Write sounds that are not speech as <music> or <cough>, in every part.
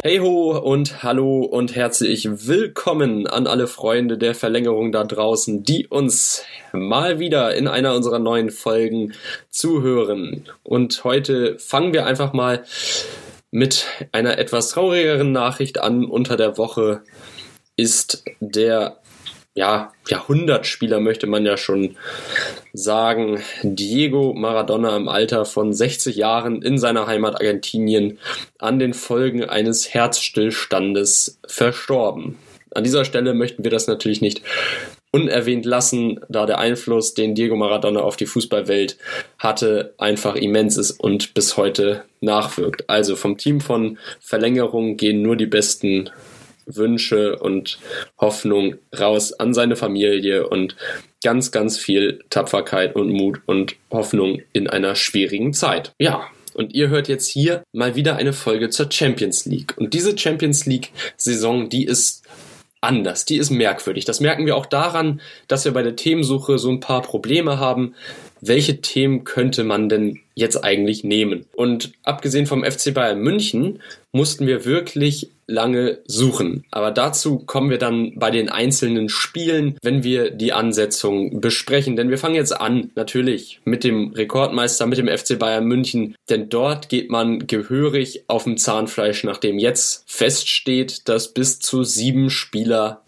Hey ho und hallo und herzlich willkommen an alle Freunde der Verlängerung da draußen, die uns mal wieder in einer unserer neuen Folgen zuhören. Und heute fangen wir einfach mal mit einer etwas traurigeren Nachricht an. Unter der Woche ist der ja, Jahrhundertspieler möchte man ja schon sagen, Diego Maradona im Alter von 60 Jahren in seiner Heimat Argentinien an den Folgen eines Herzstillstandes verstorben. An dieser Stelle möchten wir das natürlich nicht unerwähnt lassen, da der Einfluss, den Diego Maradona auf die Fußballwelt hatte, einfach immens ist und bis heute nachwirkt. Also vom Team von Verlängerung gehen nur die besten Wünsche und Hoffnung raus an seine Familie und ganz, ganz viel Tapferkeit und Mut und Hoffnung in einer schwierigen Zeit. Ja, und ihr hört jetzt hier mal wieder eine Folge zur Champions League. Und diese Champions League-Saison, die ist anders, die ist merkwürdig. Das merken wir auch daran, dass wir bei der Themensuche so ein paar Probleme haben. Welche Themen könnte man denn jetzt eigentlich nehmen? Und abgesehen vom FC Bayern München mussten wir wirklich lange suchen. Aber dazu kommen wir dann bei den einzelnen Spielen, wenn wir die Ansetzung besprechen. Denn wir fangen jetzt an, natürlich, mit dem Rekordmeister, mit dem FC Bayern München. Denn dort geht man gehörig auf dem Zahnfleisch, nachdem jetzt feststeht, dass bis zu sieben Spieler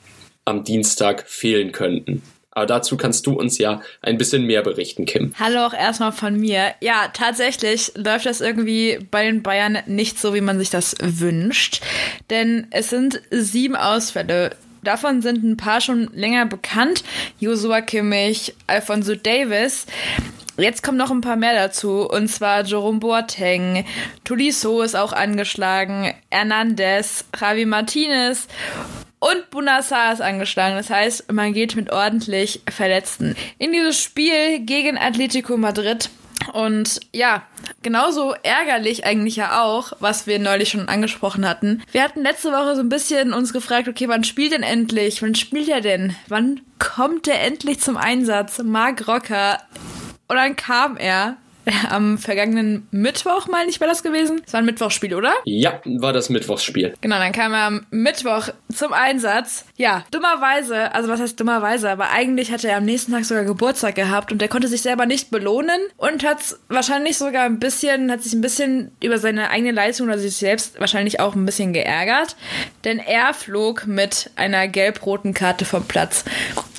am Dienstag fehlen könnten. Aber dazu kannst du uns ja ein bisschen mehr berichten, Kim. Hallo auch erstmal von mir. Ja, tatsächlich läuft das irgendwie bei den Bayern nicht so, wie man sich das wünscht. Denn es sind sieben Ausfälle. Davon sind ein paar schon länger bekannt. Joshua Kimmich, Alfonso Davis. Jetzt kommen noch ein paar mehr dazu, und zwar Jerome Boateng, Tuliso ist auch angeschlagen, Hernandez, Javi Martinez und Bunassar ist angeschlagen. Das heißt, man geht mit ordentlich Verletzten in dieses Spiel gegen Atletico Madrid. Und ja, genauso ärgerlich eigentlich ja auch, was wir neulich schon angesprochen hatten. Wir hatten letzte Woche so ein bisschen uns gefragt, okay, wann spielt denn endlich? Wann spielt er denn? Wann kommt er endlich zum Einsatz? Mark Rocker. Und dann kam er <laughs> am vergangenen Mittwoch, meine ich, war das gewesen. Es war ein Mittwochsspiel, oder? Ja, war das Mittwochsspiel. Genau, dann kam er am Mittwoch zum Einsatz. Ja, dummerweise, also was heißt dummerweise, aber eigentlich hatte er am nächsten Tag sogar Geburtstag gehabt und er konnte sich selber nicht belohnen und hat wahrscheinlich sogar ein bisschen, hat sich ein bisschen über seine eigene Leistung oder sich selbst wahrscheinlich auch ein bisschen geärgert, denn er flog mit einer gelb-roten Karte vom Platz.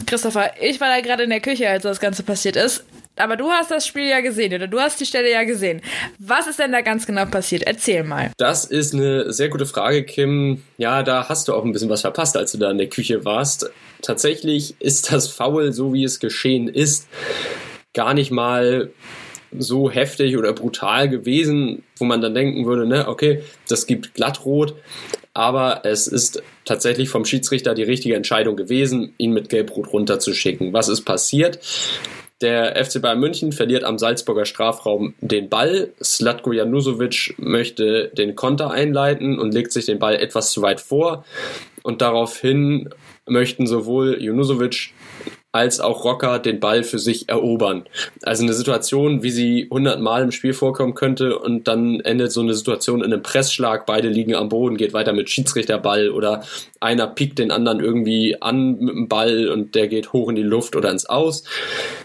Christopher, ich war da gerade in der Küche, als das Ganze passiert ist. Aber du hast das Spiel ja gesehen oder du hast die Stelle ja gesehen. Was ist denn da ganz genau passiert? Erzähl mal. Das ist eine sehr gute Frage, Kim. Ja, da hast du auch ein bisschen was verpasst, als du da in der Küche warst. Tatsächlich ist das Foul, so wie es geschehen ist, gar nicht mal so heftig oder brutal gewesen, wo man dann denken würde, ne, okay, das gibt glattrot, aber es ist tatsächlich vom Schiedsrichter die richtige Entscheidung gewesen, ihn mit gelb-rot runterzuschicken. Was ist passiert? Der FC Bayern München verliert am Salzburger Strafraum den Ball. Slatko Janusovic möchte den Konter einleiten und legt sich den Ball etwas zu weit vor. Und daraufhin möchten sowohl Junusovic als auch Rocker den Ball für sich erobern. Also eine Situation, wie sie hundertmal im Spiel vorkommen könnte und dann endet so eine Situation in einem Pressschlag, beide liegen am Boden, geht weiter mit Schiedsrichterball oder einer piekt den anderen irgendwie an mit dem Ball und der geht hoch in die Luft oder ins Aus.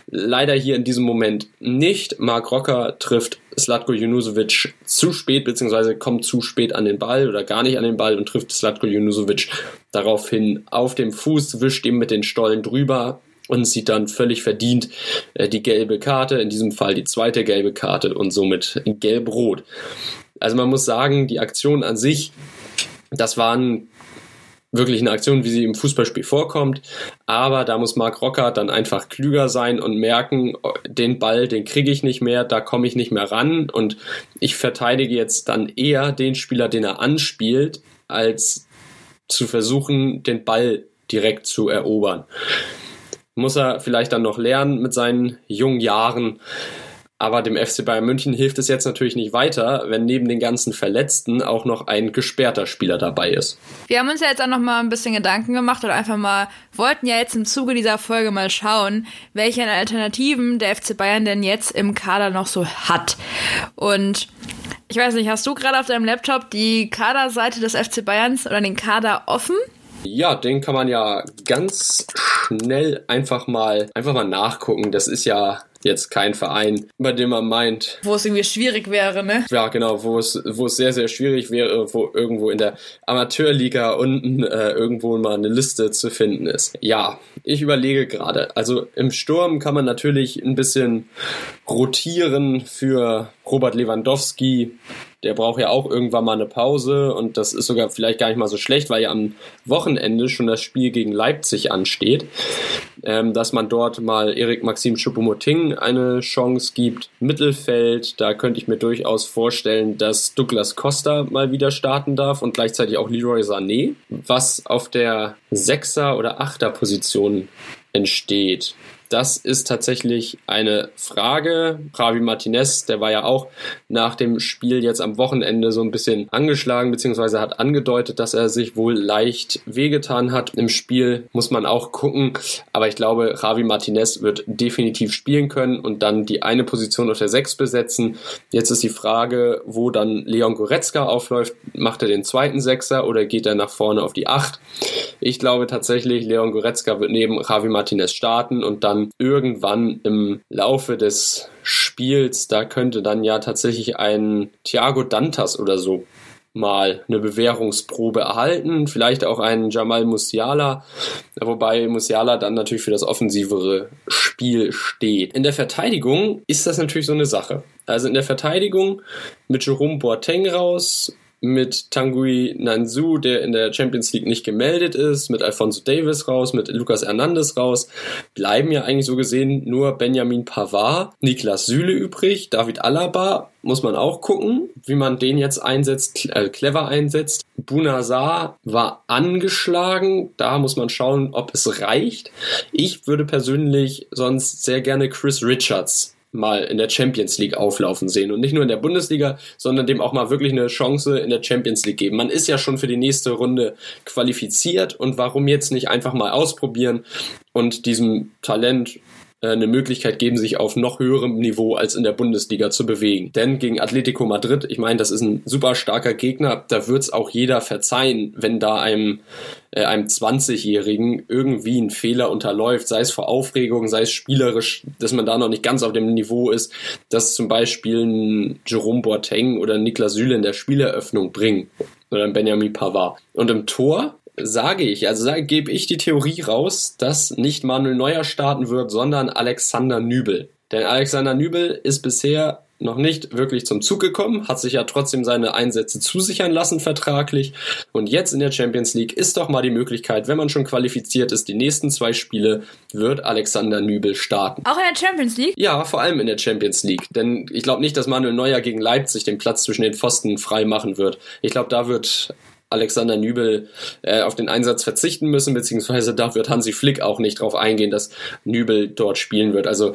Leider hier in diesem Moment nicht. Mark Rocker trifft Slatko Junusovic zu spät, beziehungsweise kommt zu spät an den Ball oder gar nicht an den Ball und trifft Slatko Junusovic daraufhin auf dem Fuß, wischt ihm mit den Stollen drüber, und sieht dann völlig verdient äh, die gelbe Karte, in diesem Fall die zweite gelbe Karte und somit gelb-rot. Also man muss sagen, die Aktion an sich, das waren wirklich eine Aktion, wie sie im Fußballspiel vorkommt. Aber da muss Marc Rocker dann einfach klüger sein und merken, den Ball, den kriege ich nicht mehr, da komme ich nicht mehr ran. Und ich verteidige jetzt dann eher den Spieler, den er anspielt, als zu versuchen, den Ball direkt zu erobern muss er vielleicht dann noch lernen mit seinen jungen Jahren. Aber dem FC Bayern München hilft es jetzt natürlich nicht weiter, wenn neben den ganzen Verletzten auch noch ein gesperrter Spieler dabei ist. Wir haben uns ja jetzt auch noch mal ein bisschen Gedanken gemacht und einfach mal wollten ja jetzt im Zuge dieser Folge mal schauen, welche Alternativen der FC Bayern denn jetzt im Kader noch so hat. Und Ich weiß nicht, hast du gerade auf deinem Laptop die Kaderseite des FC Bayerns oder den Kader offen? Ja, den kann man ja ganz schnell einfach mal einfach mal nachgucken. Das ist ja jetzt kein Verein, bei dem man meint. Wo es irgendwie schwierig wäre, ne? Ja, genau, wo es, wo es sehr, sehr schwierig wäre, wo irgendwo in der Amateurliga unten äh, irgendwo mal eine Liste zu finden ist. Ja, ich überlege gerade. Also im Sturm kann man natürlich ein bisschen rotieren für Robert Lewandowski, der braucht ja auch irgendwann mal eine Pause und das ist sogar vielleicht gar nicht mal so schlecht, weil ja am Wochenende schon das Spiel gegen Leipzig ansteht, ähm, dass man dort mal Erik Maxim Choupo-Moting eine Chance gibt. Mittelfeld, da könnte ich mir durchaus vorstellen, dass Douglas Costa mal wieder starten darf und gleichzeitig auch Leroy Sané, was auf der Sechser- oder Achter-Position entsteht. Das ist tatsächlich eine Frage. Javi Martinez, der war ja auch nach dem Spiel jetzt am Wochenende so ein bisschen angeschlagen, beziehungsweise hat angedeutet, dass er sich wohl leicht wehgetan hat. Im Spiel muss man auch gucken. Aber ich glaube, Javi Martinez wird definitiv spielen können und dann die eine Position auf der 6 besetzen. Jetzt ist die Frage, wo dann Leon Goretzka aufläuft. Macht er den zweiten Sechser oder geht er nach vorne auf die 8? Ich glaube tatsächlich, Leon Goretzka wird neben Javi Martinez starten und dann dann irgendwann im Laufe des Spiels, da könnte dann ja tatsächlich ein Thiago Dantas oder so mal eine Bewährungsprobe erhalten, vielleicht auch einen Jamal Musiala, wobei Musiala dann natürlich für das offensivere Spiel steht. In der Verteidigung ist das natürlich so eine Sache. Also in der Verteidigung mit Jerome Boateng raus, mit Tanguy Nanzu, der in der Champions League nicht gemeldet ist, mit Alfonso Davis raus, mit Lucas Hernandez raus, bleiben ja eigentlich so gesehen nur Benjamin Pavard, Niklas Süle übrig, David Alaba, muss man auch gucken, wie man den jetzt einsetzt, äh, clever einsetzt. Bunazar war angeschlagen, da muss man schauen, ob es reicht. Ich würde persönlich sonst sehr gerne Chris Richards mal in der Champions League auflaufen sehen und nicht nur in der Bundesliga, sondern dem auch mal wirklich eine Chance in der Champions League geben. Man ist ja schon für die nächste Runde qualifiziert und warum jetzt nicht einfach mal ausprobieren und diesem Talent eine Möglichkeit geben, sich auf noch höherem Niveau als in der Bundesliga zu bewegen. Denn gegen Atletico Madrid, ich meine, das ist ein super starker Gegner, da wird es auch jeder verzeihen, wenn da einem, äh, einem 20-Jährigen irgendwie ein Fehler unterläuft, sei es vor Aufregung, sei es spielerisch, dass man da noch nicht ganz auf dem Niveau ist, dass zum Beispiel ein Jerome Boateng oder Niklas Süle in der Spieleröffnung bringen oder ein Benjamin Pavard. Und im Tor sage ich, also sage, gebe ich die Theorie raus, dass nicht Manuel Neuer starten wird, sondern Alexander Nübel. Denn Alexander Nübel ist bisher noch nicht wirklich zum Zug gekommen, hat sich ja trotzdem seine Einsätze zusichern lassen vertraglich. Und jetzt in der Champions League ist doch mal die Möglichkeit, wenn man schon qualifiziert ist, die nächsten zwei Spiele wird Alexander Nübel starten. Auch in der Champions League? Ja, vor allem in der Champions League. Denn ich glaube nicht, dass Manuel Neuer gegen Leipzig den Platz zwischen den Pfosten frei machen wird. Ich glaube, da wird Alexander Nübel äh, auf den Einsatz verzichten müssen, beziehungsweise da wird Hansi Flick auch nicht drauf eingehen, dass Nübel dort spielen wird. Also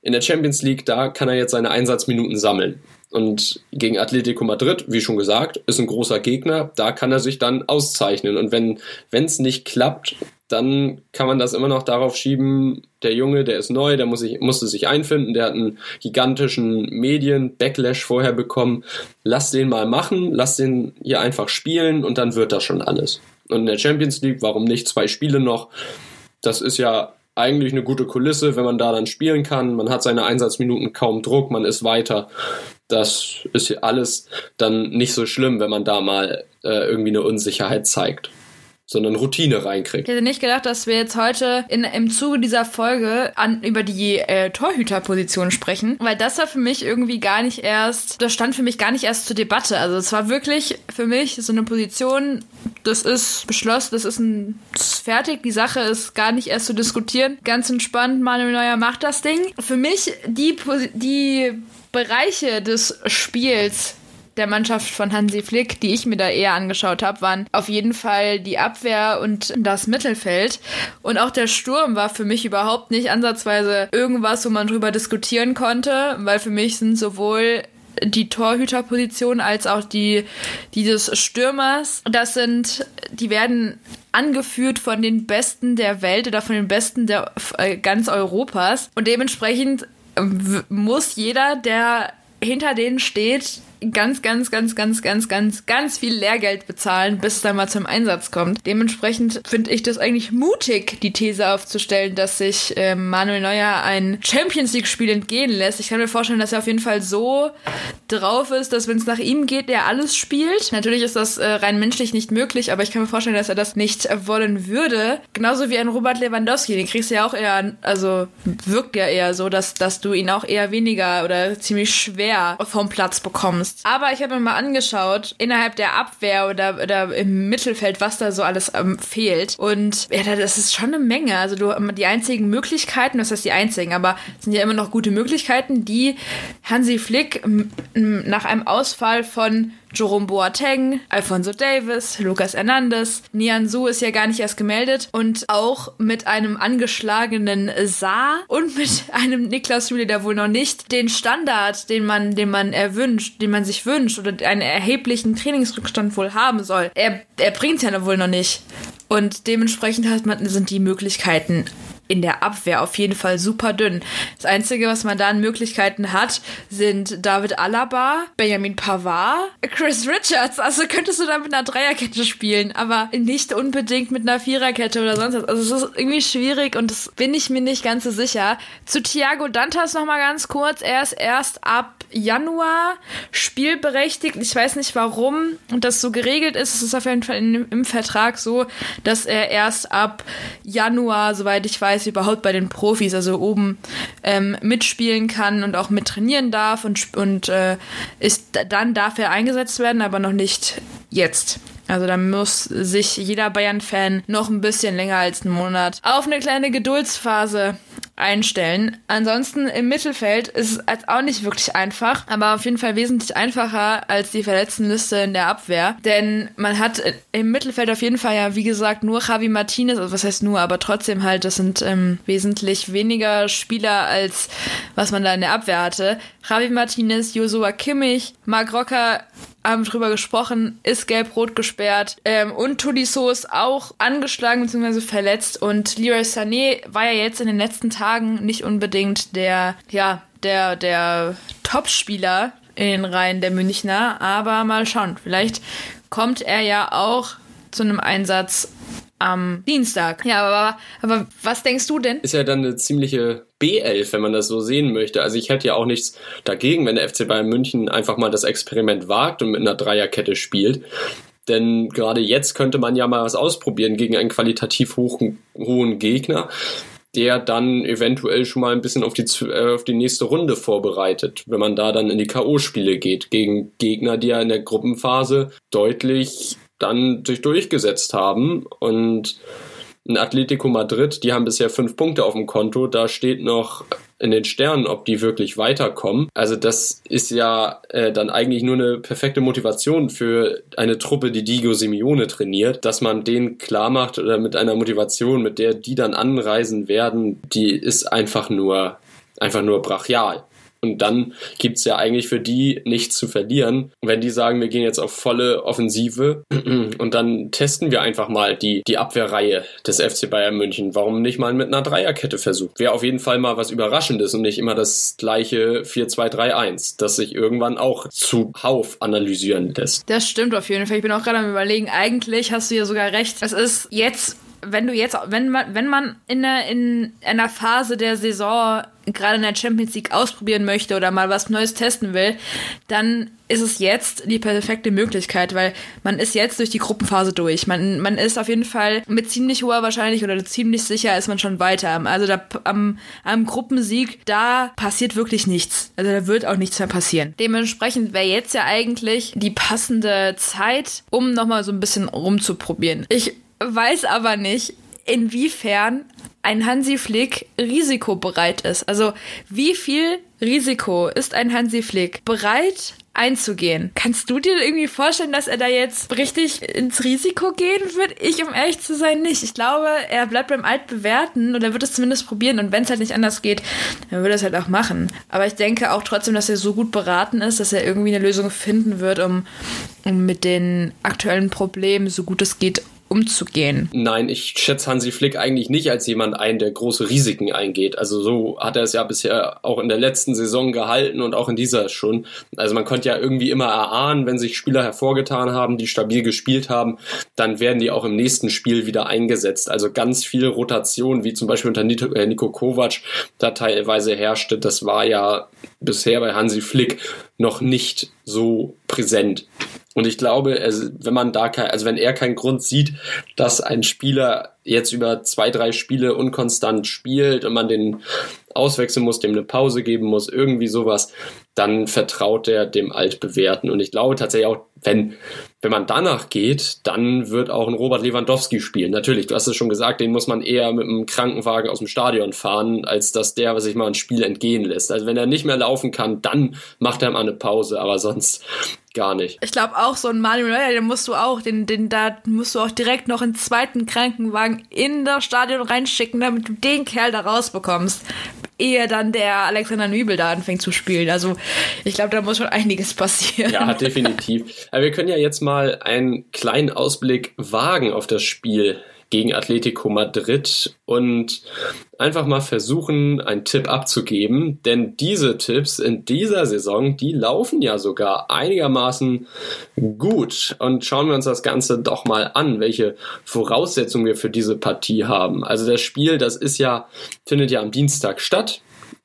in der Champions League, da kann er jetzt seine Einsatzminuten sammeln. Und gegen Atletico Madrid, wie schon gesagt, ist ein großer Gegner. Da kann er sich dann auszeichnen. Und wenn es nicht klappt, dann kann man das immer noch darauf schieben, der Junge, der ist neu, der muss sich, musste sich einfinden, der hat einen gigantischen Medien-Backlash vorher bekommen. Lass den mal machen, lass den hier einfach spielen und dann wird das schon alles. Und in der Champions League, warum nicht zwei Spiele noch? Das ist ja eigentlich eine gute Kulisse, wenn man da dann spielen kann. Man hat seine Einsatzminuten kaum Druck, man ist weiter. Das ist alles dann nicht so schlimm, wenn man da mal äh, irgendwie eine Unsicherheit zeigt sondern Routine reinkriegt. Ich hätte nicht gedacht, dass wir jetzt heute in, im Zuge dieser Folge an, über die äh, Torhüterposition sprechen, weil das war für mich irgendwie gar nicht erst, das stand für mich gar nicht erst zur Debatte. Also es war wirklich für mich so eine Position, das ist beschlossen, das ist, ein, das ist fertig, die Sache ist gar nicht erst zu diskutieren. Ganz entspannt, Manuel Neuer macht das Ding. Für mich die, die Bereiche des Spiels, der Mannschaft von Hansi Flick, die ich mir da eher angeschaut habe, waren auf jeden Fall die Abwehr und das Mittelfeld. Und auch der Sturm war für mich überhaupt nicht ansatzweise irgendwas, wo man drüber diskutieren konnte, weil für mich sind sowohl die Torhüterposition als auch die, die des Stürmers. Das sind, die werden angeführt von den Besten der Welt oder von den Besten der äh, ganz Europas. Und dementsprechend muss jeder, der hinter denen steht, ganz, ganz, ganz, ganz, ganz, ganz, ganz viel Lehrgeld bezahlen, bis es dann mal zum Einsatz kommt. Dementsprechend finde ich das eigentlich mutig, die These aufzustellen, dass sich äh, Manuel Neuer ein Champions League-Spiel entgehen lässt. Ich kann mir vorstellen, dass er auf jeden Fall so drauf ist, dass wenn es nach ihm geht, er alles spielt. Natürlich ist das äh, rein menschlich nicht möglich, aber ich kann mir vorstellen, dass er das nicht wollen würde. Genauso wie ein Robert Lewandowski, den kriegst du ja auch eher, also wirkt ja eher so, dass, dass du ihn auch eher weniger oder ziemlich schwer vom Platz bekommst. Aber ich habe mir mal angeschaut, innerhalb der Abwehr oder, oder im Mittelfeld, was da so alles ähm, fehlt. Und ja, das ist schon eine Menge. Also du, die einzigen Möglichkeiten, das heißt die einzigen, aber es sind ja immer noch gute Möglichkeiten, die Hansi Flick nach einem Ausfall von Jerome Boateng, Alfonso Davis, Lucas Hernandez, Nian Su ist ja gar nicht erst gemeldet und auch mit einem angeschlagenen Saar und mit <laughs> einem Niklas Süle, der wohl noch nicht den Standard, den man, den man erwünscht, den man sich wünscht oder einen erheblichen Trainingsrückstand wohl haben soll. Er, er bringt ja wohl noch nicht. Und dementsprechend hat man, sind die Möglichkeiten in der Abwehr auf jeden Fall super dünn. Das Einzige, was man da an Möglichkeiten hat, sind David Alaba, Benjamin Pavard, Chris Richards. Also könntest du da mit einer Dreierkette spielen, aber nicht unbedingt mit einer Viererkette oder sonst was. Also es ist irgendwie schwierig und das bin ich mir nicht ganz so sicher. Zu Thiago Dantas noch mal ganz kurz. Er ist erst ab Januar spielberechtigt. Ich weiß nicht warum und das so geregelt ist. Es ist auf jeden Fall in, im Vertrag so, dass er erst ab Januar, soweit ich weiß, überhaupt bei den Profis, also oben ähm, mitspielen kann und auch mit trainieren darf und, und äh, ist dann darf er eingesetzt werden, aber noch nicht jetzt. Also da muss sich jeder Bayern-Fan noch ein bisschen länger als einen Monat auf eine kleine Geduldsphase einstellen. Ansonsten im Mittelfeld ist es auch nicht wirklich einfach, aber auf jeden Fall wesentlich einfacher als die Verletztenliste in der Abwehr. Denn man hat im Mittelfeld auf jeden Fall ja, wie gesagt, nur Javi Martinez, also was heißt nur, aber trotzdem halt, das sind ähm, wesentlich weniger Spieler als was man da in der Abwehr hatte. Javi Martinez, Joshua Kimmich, Marc Rocker haben drüber gesprochen, ist gelb-rot gesperrt. Ähm, und Tudiso ist auch angeschlagen bzw. verletzt. Und Leroy Sané war ja jetzt in den letzten Tagen nicht unbedingt der, ja, der, der Top-Spieler in den Reihen der Münchner. Aber mal schauen, vielleicht kommt er ja auch zu einem Einsatz am Dienstag. Ja, aber, aber was denkst du denn? Ist ja dann eine ziemliche B11, wenn man das so sehen möchte. Also ich hätte ja auch nichts dagegen, wenn der FC Bayern München einfach mal das Experiment wagt und mit einer Dreierkette spielt. Denn gerade jetzt könnte man ja mal was ausprobieren gegen einen qualitativ hohen, hohen Gegner, der dann eventuell schon mal ein bisschen auf die, äh, auf die nächste Runde vorbereitet, wenn man da dann in die K.O.-Spiele geht, gegen Gegner, die ja in der Gruppenphase deutlich dann sich durchgesetzt haben. Und ein Atletico Madrid, die haben bisher fünf Punkte auf dem Konto, da steht noch in den Sternen, ob die wirklich weiterkommen. Also das ist ja äh, dann eigentlich nur eine perfekte Motivation für eine Truppe, die Diego Simeone trainiert, dass man denen klar macht oder mit einer Motivation, mit der die dann anreisen werden, die ist einfach nur einfach nur brachial. Und dann gibt's ja eigentlich für die nichts zu verlieren. wenn die sagen, wir gehen jetzt auf volle Offensive <clears throat> und dann testen wir einfach mal die, die Abwehrreihe des FC Bayern München. Warum nicht mal mit einer Dreierkette versuchen? Wäre auf jeden Fall mal was Überraschendes und nicht immer das gleiche 4-2-3-1, das sich irgendwann auch zu Hauf analysieren lässt. Das stimmt auf jeden Fall. Ich bin auch gerade am überlegen, eigentlich hast du ja sogar recht. Es ist jetzt wenn du jetzt, wenn man, wenn man in einer, in einer Phase der Saison gerade in der Champions League ausprobieren möchte oder mal was Neues testen will, dann ist es jetzt die perfekte Möglichkeit, weil man ist jetzt durch die Gruppenphase durch. Man, man ist auf jeden Fall mit ziemlich hoher Wahrscheinlichkeit oder ziemlich sicher ist man schon weiter. Also da, am, am Gruppensieg, da passiert wirklich nichts. Also da wird auch nichts mehr passieren. Dementsprechend wäre jetzt ja eigentlich die passende Zeit, um nochmal so ein bisschen rumzuprobieren. Ich weiß aber nicht, inwiefern ein Hansi Flick risikobereit ist. Also wie viel Risiko ist ein Hansi Flick bereit einzugehen? Kannst du dir irgendwie vorstellen, dass er da jetzt richtig ins Risiko gehen wird? Ich, um ehrlich zu sein, nicht. Ich glaube, er bleibt beim Altbewerten oder wird es zumindest probieren und wenn es halt nicht anders geht, dann wird er es halt auch machen. Aber ich denke auch trotzdem, dass er so gut beraten ist, dass er irgendwie eine Lösung finden wird, um, um mit den aktuellen Problemen so gut es geht umzugehen? Nein, ich schätze Hansi Flick eigentlich nicht als jemand ein, der große Risiken eingeht. Also so hat er es ja bisher auch in der letzten Saison gehalten und auch in dieser schon. Also man konnte ja irgendwie immer erahnen, wenn sich Spieler hervorgetan haben, die stabil gespielt haben, dann werden die auch im nächsten Spiel wieder eingesetzt. Also ganz viel Rotation, wie zum Beispiel unter äh, Nico Kovac da teilweise herrschte, das war ja bisher bei Hansi Flick noch nicht so präsent. Und ich glaube, wenn man da kein, also wenn er keinen Grund sieht, dass ein Spieler jetzt über zwei, drei Spiele unkonstant spielt und man den auswechseln muss, dem eine Pause geben muss, irgendwie sowas, dann vertraut er dem Altbewährten. Und ich glaube tatsächlich auch, wenn, wenn man danach geht, dann wird auch ein Robert Lewandowski spielen. Natürlich, du hast es schon gesagt, den muss man eher mit einem Krankenwagen aus dem Stadion fahren, als dass der sich mal ein Spiel entgehen lässt. Also wenn er nicht mehr laufen kann, dann macht er mal eine Pause, aber sonst gar nicht. Ich glaube auch so ein Manuel Neuer, den musst du auch, den, den da musst du auch direkt noch einen zweiten Krankenwagen in das Stadion reinschicken, damit du den Kerl da rausbekommst ehe dann der Alexander Nübel da anfängt zu spielen. Also ich glaube, da muss schon einiges <laughs> passieren. Ja, definitiv. Aber wir können ja jetzt mal einen kleinen Ausblick wagen auf das Spiel gegen Atletico Madrid und einfach mal versuchen, einen Tipp abzugeben. Denn diese Tipps in dieser Saison, die laufen ja sogar einigermaßen gut. Und schauen wir uns das Ganze doch mal an, welche Voraussetzungen wir für diese Partie haben. Also das Spiel, das ist ja, findet ja am Dienstag statt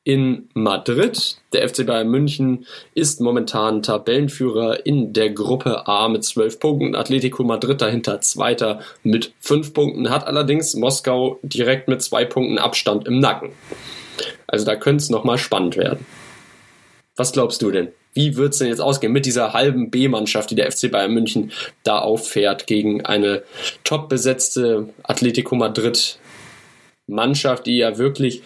in Madrid. Der FC Bayern München ist momentan Tabellenführer in der Gruppe A mit zwölf Punkten. Atletico Madrid dahinter Zweiter mit fünf Punkten, hat allerdings Moskau direkt mit zwei Punkten Abstand im Nacken. Also da könnte es nochmal spannend werden. Was glaubst du denn? Wie wird es denn jetzt ausgehen mit dieser halben B-Mannschaft, die der FC Bayern München da auffährt gegen eine top besetzte Atletico Madrid Mannschaft, die ja wirklich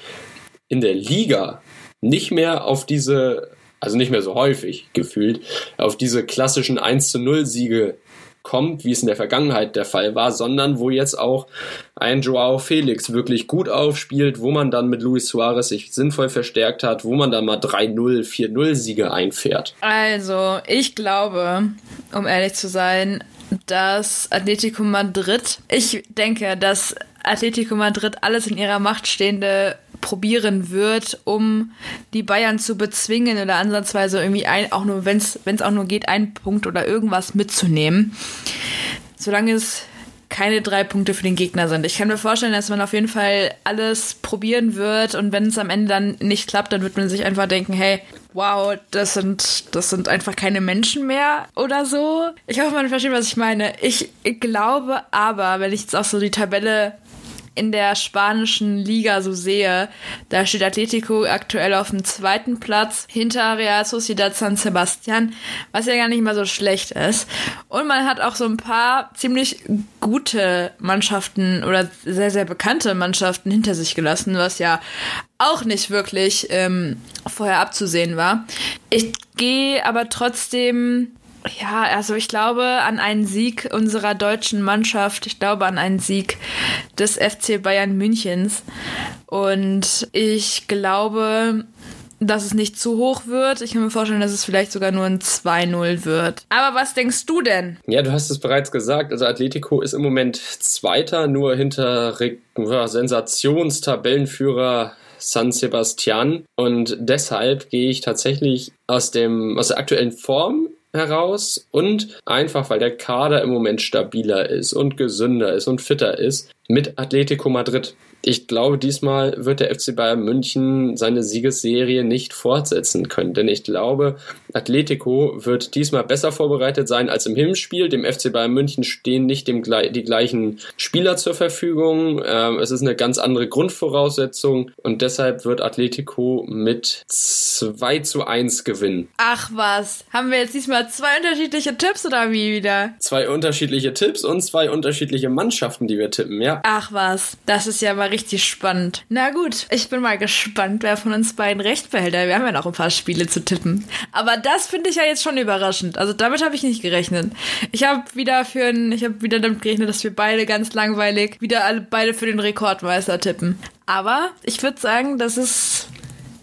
in der Liga nicht mehr auf diese, also nicht mehr so häufig gefühlt, auf diese klassischen 1 zu 0 Siege kommt, wie es in der Vergangenheit der Fall war, sondern wo jetzt auch ein Joao Felix wirklich gut aufspielt, wo man dann mit Luis Suarez sich sinnvoll verstärkt hat, wo man dann mal 3-0, 4-0 Siege einfährt. Also, ich glaube, um ehrlich zu sein, dass Atletico Madrid, ich denke, dass Atletico Madrid alles in ihrer Macht Stehende probieren wird, um die Bayern zu bezwingen oder ansatzweise irgendwie ein, auch nur, wenn es auch nur geht, einen Punkt oder irgendwas mitzunehmen. Solange es keine drei Punkte für den Gegner sind. Ich kann mir vorstellen, dass man auf jeden Fall alles probieren wird und wenn es am Ende dann nicht klappt, dann wird man sich einfach denken, hey, wow, das sind, das sind einfach keine Menschen mehr oder so. Ich hoffe, man versteht, was ich meine. Ich glaube aber, wenn ich jetzt auch so die Tabelle in der spanischen Liga so sehe, da steht Atletico aktuell auf dem zweiten Platz hinter Real Sociedad San Sebastian, was ja gar nicht mal so schlecht ist. Und man hat auch so ein paar ziemlich gute Mannschaften oder sehr, sehr bekannte Mannschaften hinter sich gelassen, was ja auch nicht wirklich ähm, vorher abzusehen war. Ich gehe aber trotzdem ja, also ich glaube an einen Sieg unserer deutschen Mannschaft. Ich glaube an einen Sieg des FC Bayern Münchens. Und ich glaube, dass es nicht zu hoch wird. Ich kann mir vorstellen, dass es vielleicht sogar nur ein 2-0 wird. Aber was denkst du denn? Ja, du hast es bereits gesagt. Also Atletico ist im Moment Zweiter, nur hinter Sensationstabellenführer San Sebastian. Und deshalb gehe ich tatsächlich aus, dem, aus der aktuellen Form heraus und einfach weil der Kader im Moment stabiler ist und gesünder ist und fitter ist mit Atletico Madrid ich glaube, diesmal wird der FC Bayern München seine Siegesserie nicht fortsetzen können, denn ich glaube, Atletico wird diesmal besser vorbereitet sein als im Hinspiel. Dem FC Bayern München stehen nicht dem, die gleichen Spieler zur Verfügung. Ähm, es ist eine ganz andere Grundvoraussetzung und deshalb wird Atletico mit 2 zu 1 gewinnen. Ach was, haben wir jetzt diesmal zwei unterschiedliche Tipps oder wie wieder? Zwei unterschiedliche Tipps und zwei unterschiedliche Mannschaften, die wir tippen, ja. Ach was, das ist ja mal richtig spannend. Na gut, ich bin mal gespannt, wer von uns beiden recht behält. Wir haben ja noch ein paar Spiele zu tippen. Aber das finde ich ja jetzt schon überraschend. Also damit habe ich nicht gerechnet. Ich habe wieder für ein, ich habe wieder damit gerechnet, dass wir beide ganz langweilig wieder alle beide für den Rekordmeister tippen. Aber ich würde sagen, das ist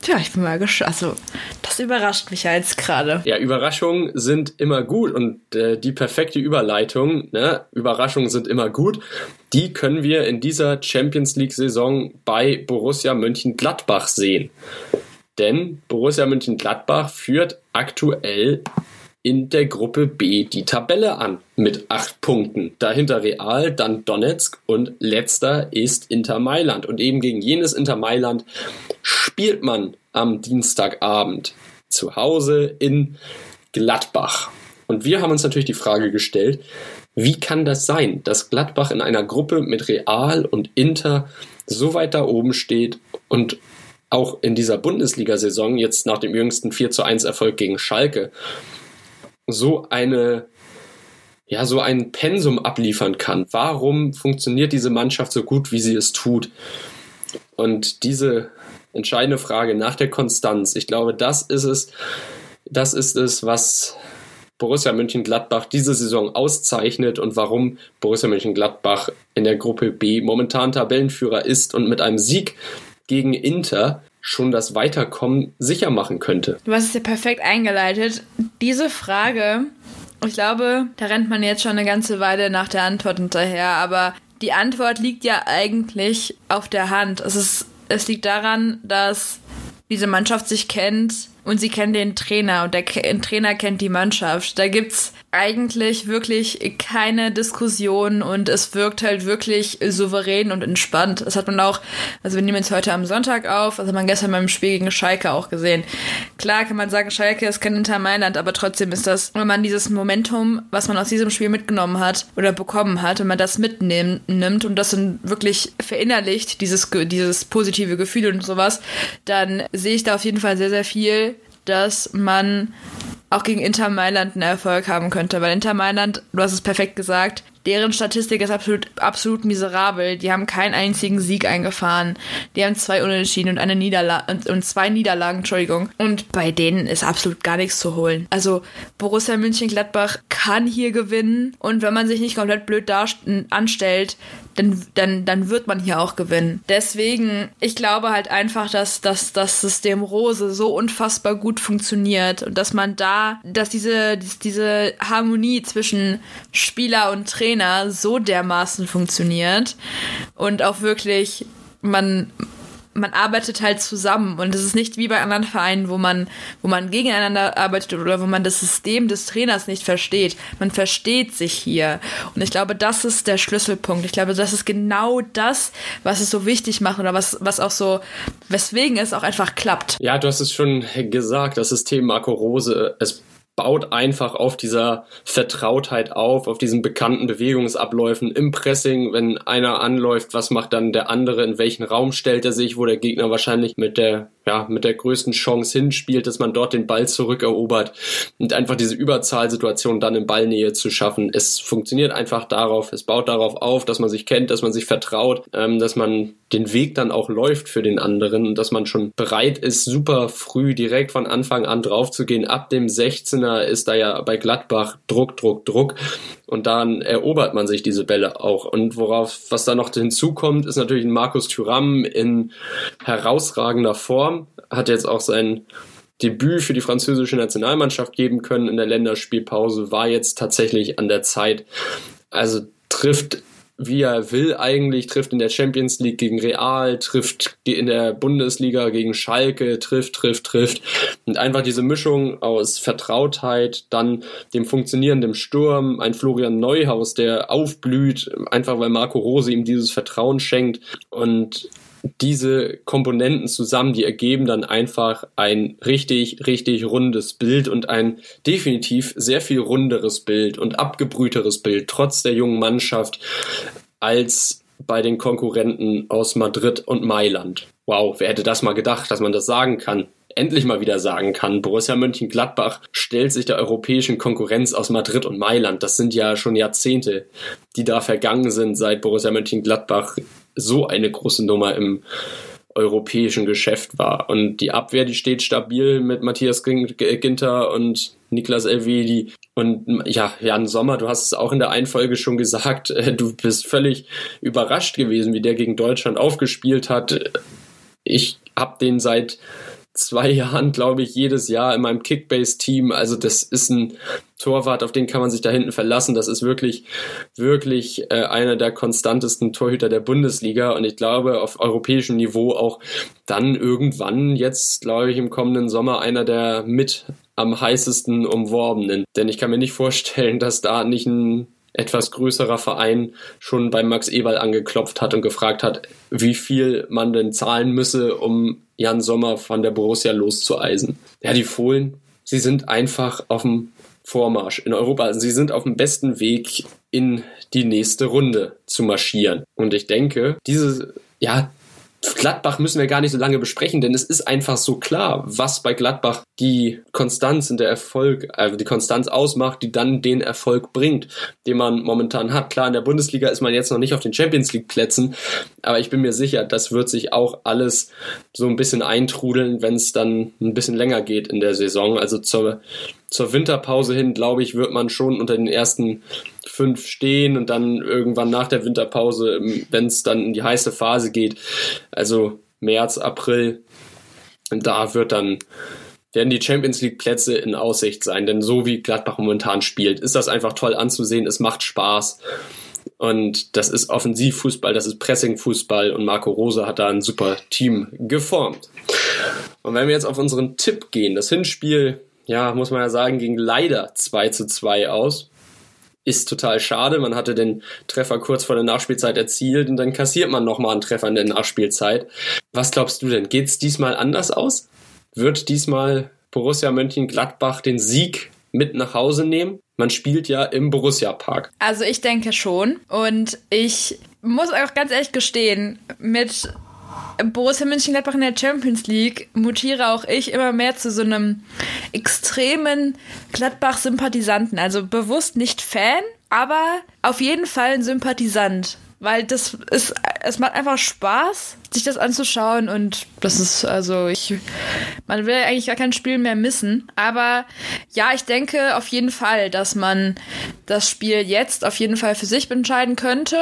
Tja, ich bin mal gespannt. Also, das überrascht mich ja jetzt gerade. Ja, Überraschungen sind immer gut und äh, die perfekte Überleitung, ne? Überraschungen sind immer gut, die können wir in dieser Champions League-Saison bei Borussia Mönchengladbach sehen. Denn Borussia Mönchengladbach führt aktuell in der Gruppe B die Tabelle an mit acht Punkten. Dahinter Real, dann Donetsk und letzter ist Inter Mailand. Und eben gegen jenes Inter Mailand spielt man am Dienstagabend zu Hause in Gladbach. Und wir haben uns natürlich die Frage gestellt, wie kann das sein, dass Gladbach in einer Gruppe mit Real und Inter so weit da oben steht und auch in dieser Bundesliga-Saison, jetzt nach dem jüngsten 4 zu 1 Erfolg gegen Schalke, so eine ja, so ein Pensum abliefern kann. Warum funktioniert diese Mannschaft so gut, wie sie es tut? Und diese entscheidende Frage nach der Konstanz, ich glaube, das ist es, das ist es, was Borussia Mönchengladbach diese Saison auszeichnet und warum Borussia Mönchengladbach in der Gruppe B momentan Tabellenführer ist und mit einem Sieg gegen Inter schon das Weiterkommen sicher machen könnte. Du hast es ja perfekt eingeleitet. Diese Frage, ich glaube, da rennt man jetzt schon eine ganze Weile nach der Antwort hinterher, aber die Antwort liegt ja eigentlich auf der Hand. Es, ist, es liegt daran, dass diese Mannschaft sich kennt und sie kennt den Trainer und der Trainer kennt die Mannschaft. Da gibt's eigentlich wirklich keine Diskussion und es wirkt halt wirklich souverän und entspannt. Das hat man auch, also wir nehmen jetzt heute am Sonntag auf, das hat man gestern beim Spiel gegen Schalke auch gesehen. Klar kann man sagen, Schalke ist kein Inter Mailand, aber trotzdem ist das, wenn man dieses Momentum, was man aus diesem Spiel mitgenommen hat oder bekommen hat, wenn man das mitnimmt und das dann wirklich verinnerlicht, dieses, dieses positive Gefühl und sowas, dann sehe ich da auf jeden Fall sehr, sehr viel, dass man auch gegen Inter Mailand einen Erfolg haben könnte. Weil Inter Mailand, du hast es perfekt gesagt, deren Statistik ist absolut, absolut miserabel. Die haben keinen einzigen Sieg eingefahren. Die haben zwei Unentschieden und eine Niederlage und, zwei Niederlagen, Entschuldigung. Und bei denen ist absolut gar nichts zu holen. Also Borussia München-Gladbach kann hier gewinnen und wenn man sich nicht komplett blöd anstellt, dann, dann, dann wird man hier auch gewinnen. Deswegen, ich glaube halt einfach, dass, dass das System Rose so unfassbar gut funktioniert und dass man da, dass diese, diese Harmonie zwischen Spieler und Trainer so dermaßen funktioniert und auch wirklich man man arbeitet halt zusammen und es ist nicht wie bei anderen Vereinen, wo man, wo man gegeneinander arbeitet oder wo man das System des Trainers nicht versteht. Man versteht sich hier. Und ich glaube, das ist der Schlüsselpunkt. Ich glaube, das ist genau das, was es so wichtig macht oder was, was auch so, weswegen es auch einfach klappt. Ja, du hast es schon gesagt, das System Marco Rose, es baut einfach auf dieser Vertrautheit auf, auf diesen bekannten Bewegungsabläufen im Pressing. Wenn einer anläuft, was macht dann der andere, in welchen Raum stellt er sich, wo der Gegner wahrscheinlich mit der, ja, mit der größten Chance hinspielt, dass man dort den Ball zurückerobert und einfach diese Überzahlsituation dann in Ballnähe zu schaffen. Es funktioniert einfach darauf, es baut darauf auf, dass man sich kennt, dass man sich vertraut, ähm, dass man den Weg dann auch läuft für den anderen und dass man schon bereit ist, super früh direkt von Anfang an draufzugehen. Ab dem 16er ist da ja bei Gladbach Druck, Druck, Druck und dann erobert man sich diese Bälle auch. Und worauf, was da noch hinzukommt, ist natürlich ein Markus Thuram in herausragender Form, hat jetzt auch sein Debüt für die französische Nationalmannschaft geben können in der Länderspielpause, war jetzt tatsächlich an der Zeit. Also trifft wie er will eigentlich, trifft in der Champions League gegen Real, trifft in der Bundesliga gegen Schalke, trifft, trifft, trifft. Und einfach diese Mischung aus Vertrautheit, dann dem funktionierenden Sturm, ein Florian Neuhaus, der aufblüht, einfach weil Marco Rose ihm dieses Vertrauen schenkt und diese Komponenten zusammen, die ergeben dann einfach ein richtig, richtig rundes Bild und ein definitiv sehr viel runderes Bild und abgebrühteres Bild, trotz der jungen Mannschaft, als bei den Konkurrenten aus Madrid und Mailand. Wow, wer hätte das mal gedacht, dass man das sagen kann? Endlich mal wieder sagen kann, Borussia Mönchengladbach stellt sich der europäischen Konkurrenz aus Madrid und Mailand. Das sind ja schon Jahrzehnte, die da vergangen sind, seit Borussia Mönchengladbach so eine große Nummer im europäischen Geschäft war. Und die Abwehr, die steht stabil mit Matthias Ginter und Niklas Elvedi. Und ja, Jan Sommer, du hast es auch in der Einfolge schon gesagt, du bist völlig überrascht gewesen, wie der gegen Deutschland aufgespielt hat. Ich habe den seit zwei <laughs> Jahren, glaube ich, jedes Jahr in meinem Kickbase-Team. Also das ist ein Torwart, auf den kann man sich da hinten verlassen. Das ist wirklich, wirklich äh, einer der konstantesten Torhüter der Bundesliga. Und ich glaube, auf europäischem Niveau auch dann irgendwann jetzt, glaube ich, im kommenden Sommer einer der mit am heißesten umworbenen. Denn ich kann mir nicht vorstellen, dass da nicht ein etwas größerer Verein schon bei Max Eberl angeklopft hat und gefragt hat, wie viel man denn zahlen müsse, um Jan Sommer von der Borussia loszueisen. Ja, die Fohlen, sie sind einfach auf dem Vormarsch in Europa. Also sie sind auf dem besten Weg in die nächste Runde zu marschieren. Und ich denke, diese, ja, Gladbach müssen wir gar nicht so lange besprechen, denn es ist einfach so klar, was bei Gladbach die Konstanz und der Erfolg, also die Konstanz ausmacht, die dann den Erfolg bringt, den man momentan hat. Klar, in der Bundesliga ist man jetzt noch nicht auf den Champions League Plätzen, aber ich bin mir sicher, das wird sich auch alles so ein bisschen eintrudeln, wenn es dann ein bisschen länger geht in der Saison. Also zur, zur Winterpause hin, glaube ich, wird man schon unter den ersten fünf stehen und dann irgendwann nach der Winterpause, wenn es dann in die heiße Phase geht, also März, April, da wird dann werden die Champions League Plätze in Aussicht sein, denn so wie Gladbach momentan spielt, ist das einfach toll anzusehen, es macht Spaß. Und das ist Offensivfußball, das ist Pressingfußball und Marco Rosa hat da ein super Team geformt. Und wenn wir jetzt auf unseren Tipp gehen, das Hinspiel, ja, muss man ja sagen, ging leider 2 zu 2 aus ist total schade. Man hatte den Treffer kurz vor der Nachspielzeit erzielt und dann kassiert man nochmal einen Treffer in der Nachspielzeit. Was glaubst du denn? Geht es diesmal anders aus? Wird diesmal Borussia Mönchengladbach den Sieg mit nach Hause nehmen? Man spielt ja im Borussia Park. Also ich denke schon. Und ich muss auch ganz ehrlich gestehen, mit Borussia Mönchengladbach in der Champions League mutiere auch ich immer mehr zu so einem extremen Gladbach-Sympathisanten. Also bewusst nicht Fan, aber auf jeden Fall ein Sympathisant. Weil das ist, es macht einfach Spaß, sich das anzuschauen und das ist, also ich, man will eigentlich gar kein Spiel mehr missen. Aber ja, ich denke auf jeden Fall, dass man das Spiel jetzt auf jeden Fall für sich entscheiden könnte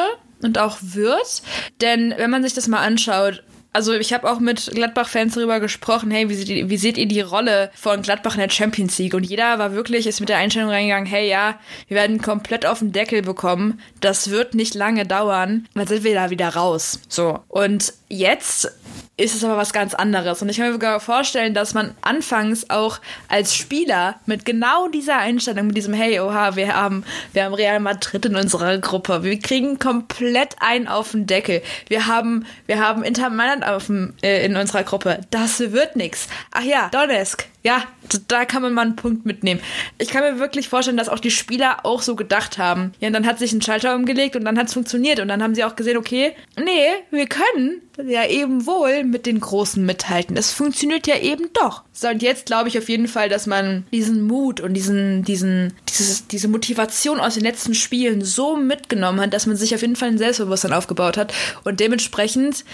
und auch wird. Denn wenn man sich das mal anschaut, also ich habe auch mit Gladbach-Fans darüber gesprochen, hey, wie seht, ihr, wie seht ihr die Rolle von Gladbach in der Champions League? Und jeder war wirklich, ist mit der Einstellung reingegangen, hey, ja, wir werden komplett auf den Deckel bekommen. Das wird nicht lange dauern. Dann sind wir da wieder raus. So. Und jetzt ist es aber was ganz anderes. Und ich kann mir sogar vorstellen, dass man anfangs auch als Spieler mit genau dieser Einstellung, mit diesem Hey, oha, wir haben, wir haben Real Madrid in unserer Gruppe. Wir kriegen komplett einen auf den Deckel. Wir haben, wir haben Inter Mailand auf dem, äh, in unserer Gruppe. Das wird nix. Ach ja, Donetsk. Ja, da kann man mal einen Punkt mitnehmen. Ich kann mir wirklich vorstellen, dass auch die Spieler auch so gedacht haben. Ja, und dann hat sich ein Schalter umgelegt und dann hat es funktioniert. Und dann haben sie auch gesehen, okay, nee, wir können ja eben wohl mit den Großen mithalten. Es funktioniert ja eben doch. So, und jetzt glaube ich auf jeden Fall, dass man diesen Mut und diesen, diesen, dieses, diese Motivation aus den letzten Spielen so mitgenommen hat, dass man sich auf jeden Fall ein Selbstbewusstsein aufgebaut hat. Und dementsprechend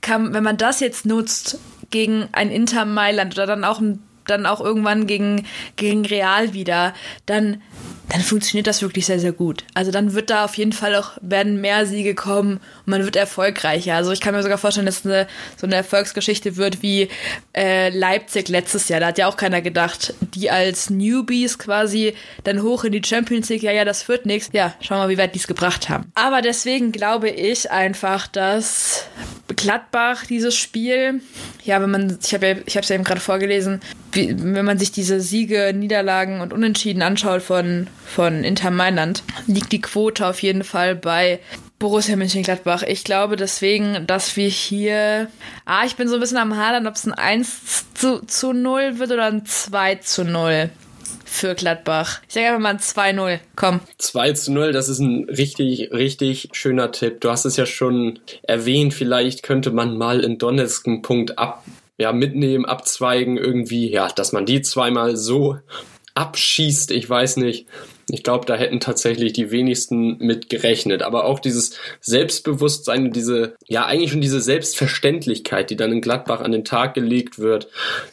kann, wenn man das jetzt nutzt gegen ein Inter Mailand oder dann auch ein dann auch irgendwann gegen, gegen Real wieder, dann dann funktioniert das wirklich sehr, sehr gut. Also dann wird da auf jeden Fall auch, werden mehr Siege kommen und man wird erfolgreicher. Also ich kann mir sogar vorstellen, dass es eine, so eine Erfolgsgeschichte wird wie äh, Leipzig letztes Jahr. Da hat ja auch keiner gedacht, die als Newbies quasi dann hoch in die Champions League, ja, ja, das wird nichts. Ja, schauen wir mal, wie weit die es gebracht haben. Aber deswegen glaube ich einfach, dass Gladbach dieses Spiel, ja, wenn man, ich habe ja, es ja eben gerade vorgelesen, wie, wenn man sich diese Siege, Niederlagen und Unentschieden anschaut von von Inter Mailand liegt die Quote auf jeden Fall bei Borussia Mönchengladbach. Ich glaube deswegen, dass wir hier. Ah, ich bin so ein bisschen am Hadern, ob es ein 1 zu, zu 0 wird oder ein 2 zu 0 für Gladbach. Ich sage einfach mal ein 2-0. Komm. 2 zu 0, das ist ein richtig, richtig schöner Tipp. Du hast es ja schon erwähnt, vielleicht könnte man mal in Donetsk einen Punkt ab, ja, mitnehmen, abzweigen, irgendwie, ja, dass man die zweimal so abschießt, ich weiß nicht. Ich glaube, da hätten tatsächlich die wenigsten mit gerechnet. Aber auch dieses Selbstbewusstsein, diese, ja, eigentlich schon diese Selbstverständlichkeit, die dann in Gladbach an den Tag gelegt wird,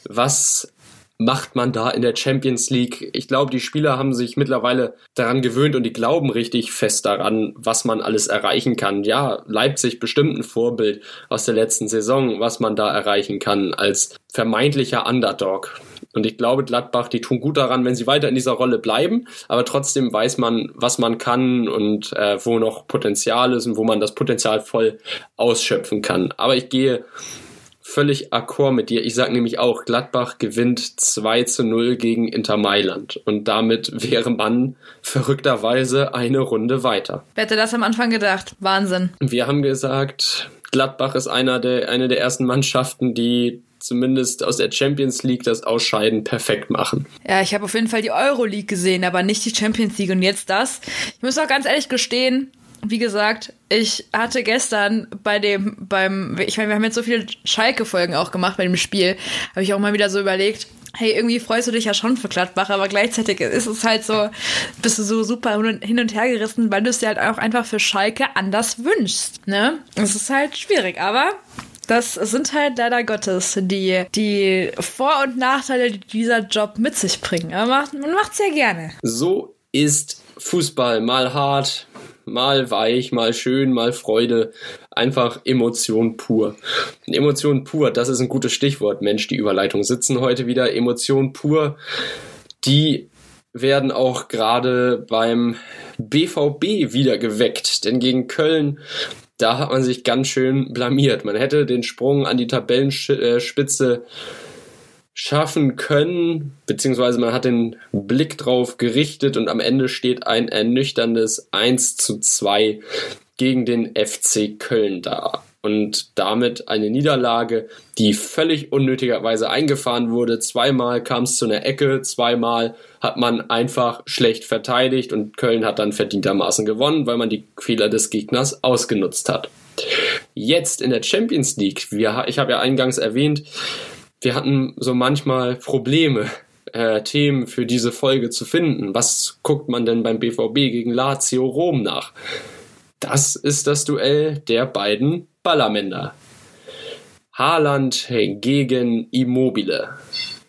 was macht man da in der Champions League? Ich glaube, die Spieler haben sich mittlerweile daran gewöhnt und die glauben richtig fest daran, was man alles erreichen kann. Ja, Leipzig bestimmt ein Vorbild aus der letzten Saison, was man da erreichen kann als vermeintlicher Underdog. Und ich glaube, Gladbach, die tun gut daran, wenn sie weiter in dieser Rolle bleiben, aber trotzdem weiß man, was man kann und äh, wo noch Potenzial ist und wo man das Potenzial voll ausschöpfen kann. Aber ich gehe völlig d'accord mit dir. Ich sage nämlich auch, Gladbach gewinnt 2 zu 0 gegen Inter Mailand. Und damit wäre man verrückterweise eine Runde weiter. Wer hätte das am Anfang gedacht? Wahnsinn. Wir haben gesagt, Gladbach ist einer der, eine der ersten Mannschaften, die zumindest aus der Champions League das Ausscheiden perfekt machen. Ja, ich habe auf jeden Fall die Euroleague gesehen, aber nicht die Champions League. Und jetzt das. Ich muss auch ganz ehrlich gestehen, wie gesagt, ich hatte gestern bei dem, beim, ich meine, wir haben jetzt so viele Schalke-Folgen auch gemacht bei dem Spiel, habe ich auch mal wieder so überlegt, hey, irgendwie freust du dich ja schon für Gladbach, aber gleichzeitig ist es halt so, bist du so super hin und her gerissen, weil du es dir halt auch einfach für Schalke anders wünschst, ne? Es ist halt schwierig, aber das sind halt leider Gottes die, die Vor- und Nachteile, die dieser Job mit sich bringen. Aber man macht es ja gerne. So ist Fußball mal hart, mal weich, mal schön, mal Freude. Einfach Emotion pur. Emotion pur, das ist ein gutes Stichwort. Mensch, die Überleitung sitzen heute wieder. Emotion pur, die werden auch gerade beim BVB wieder geweckt. Denn gegen Köln, da hat man sich ganz schön blamiert. Man hätte den Sprung an die Tabellenspitze schaffen können, beziehungsweise man hat den Blick drauf gerichtet und am Ende steht ein ernüchterndes 1 zu 2 gegen den FC Köln da. Und damit eine Niederlage, die völlig unnötigerweise eingefahren wurde. Zweimal kam es zu einer Ecke, zweimal hat man einfach schlecht verteidigt und Köln hat dann verdientermaßen gewonnen, weil man die Fehler des Gegners ausgenutzt hat. Jetzt in der Champions League, wir, ich habe ja eingangs erwähnt, wir hatten so manchmal Probleme, äh, Themen für diese Folge zu finden. Was guckt man denn beim BVB gegen Lazio Rom nach? Das ist das Duell der beiden Ballermänner. Haaland gegen Immobile.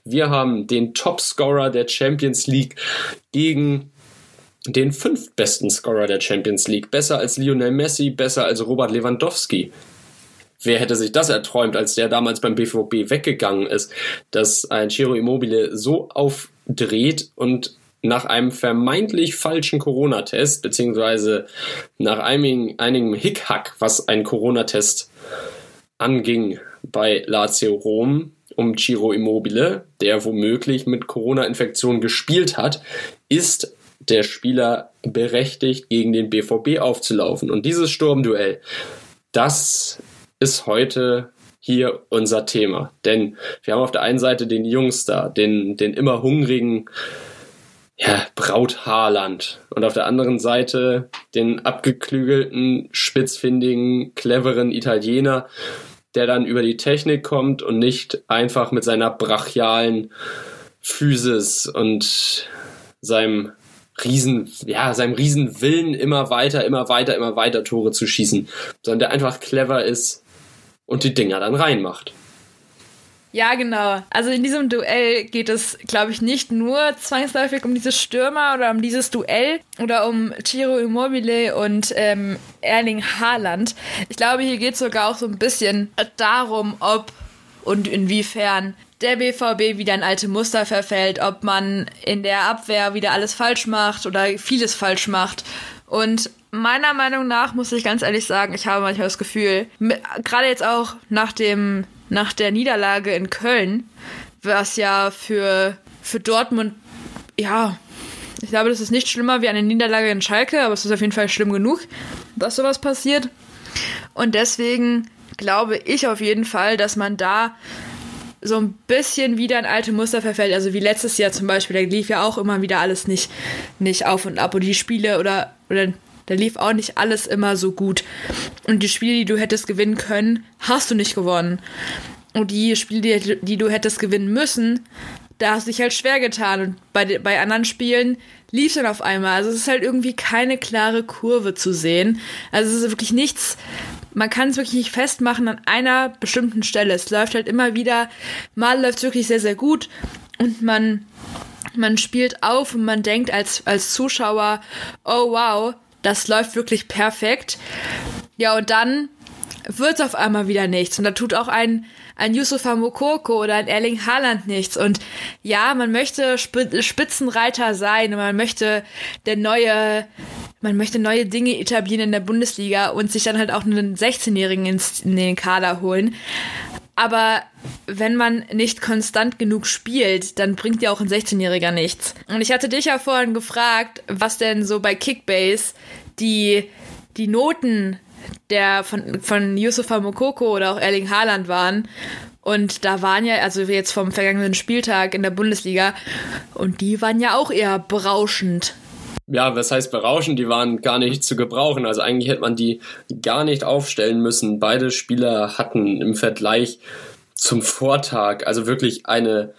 Wir haben den Topscorer der Champions League gegen den fünftbesten Scorer der Champions League. Besser als Lionel Messi, besser als Robert Lewandowski. Wer hätte sich das erträumt, als der damals beim BVB weggegangen ist, dass ein Ciro Immobile so aufdreht und nach einem vermeintlich falschen Corona-Test, beziehungsweise nach einigen, einigem Hickhack, was ein Corona-Test anging bei Lazio Rom um Ciro Immobile, der womöglich mit Corona-Infektion gespielt hat, ist der Spieler berechtigt, gegen den BVB aufzulaufen. Und dieses Sturmduell, das ist heute hier unser Thema. Denn wir haben auf der einen Seite den Jungstar, den, den immer hungrigen ja, Braut Haaland. Und auf der anderen Seite den abgeklügelten, spitzfindigen, cleveren Italiener, der dann über die Technik kommt und nicht einfach mit seiner brachialen Physis und seinem riesen, ja, seinem riesen Willen immer weiter, immer weiter, immer weiter Tore zu schießen, sondern der einfach clever ist und die Dinger dann reinmacht. Ja, genau. Also in diesem Duell geht es, glaube ich, nicht nur zwangsläufig um diese Stürmer oder um dieses Duell oder um Ciro Immobile und ähm, Erling Haaland. Ich glaube, hier geht es sogar auch so ein bisschen darum, ob und inwiefern der BVB wieder ein alte Muster verfällt, ob man in der Abwehr wieder alles falsch macht oder vieles falsch macht. Und meiner Meinung nach muss ich ganz ehrlich sagen, ich habe manchmal das Gefühl, gerade jetzt auch nach dem nach der Niederlage in Köln, was ja für für Dortmund ja, ich glaube, das ist nicht schlimmer wie eine Niederlage in Schalke, aber es ist auf jeden Fall schlimm genug, dass sowas passiert. Und deswegen glaube ich auf jeden Fall, dass man da so ein bisschen wieder in alte Muster verfällt. Also wie letztes Jahr zum Beispiel, da lief ja auch immer wieder alles nicht, nicht auf und ab. Und die Spiele oder, oder da lief auch nicht alles immer so gut. Und die Spiele, die du hättest gewinnen können, hast du nicht gewonnen. Und die Spiele, die, die du hättest gewinnen müssen, da hast du dich halt schwer getan. Und bei, bei anderen Spielen lief es dann auf einmal. Also es ist halt irgendwie keine klare Kurve zu sehen. Also es ist wirklich nichts, man kann es wirklich nicht festmachen an einer bestimmten Stelle. Es läuft halt immer wieder, mal läuft es wirklich sehr, sehr gut und man, man spielt auf und man denkt als, als Zuschauer, oh wow, das läuft wirklich perfekt. Ja, und dann wird es auf einmal wieder nichts. Und da tut auch ein, ein Yusufa Mokoko oder ein Erling Haaland nichts. Und ja, man möchte Spitzenreiter sein und man möchte der neue, man möchte neue Dinge etablieren in der Bundesliga und sich dann halt auch einen 16-Jährigen in den Kader holen. Aber wenn man nicht konstant genug spielt, dann bringt ja auch ein 16-Jähriger nichts. Und ich hatte dich ja vorhin gefragt, was denn so bei Kickbase die, die Noten der von, von Yusufa Mokoko oder auch Erling Haaland waren. Und da waren ja, also jetzt vom vergangenen Spieltag in der Bundesliga, und die waren ja auch eher berauschend. Ja, was heißt berauschend? Die waren gar nicht zu gebrauchen. Also eigentlich hätte man die gar nicht aufstellen müssen. Beide Spieler hatten im Vergleich zum Vortag also wirklich eine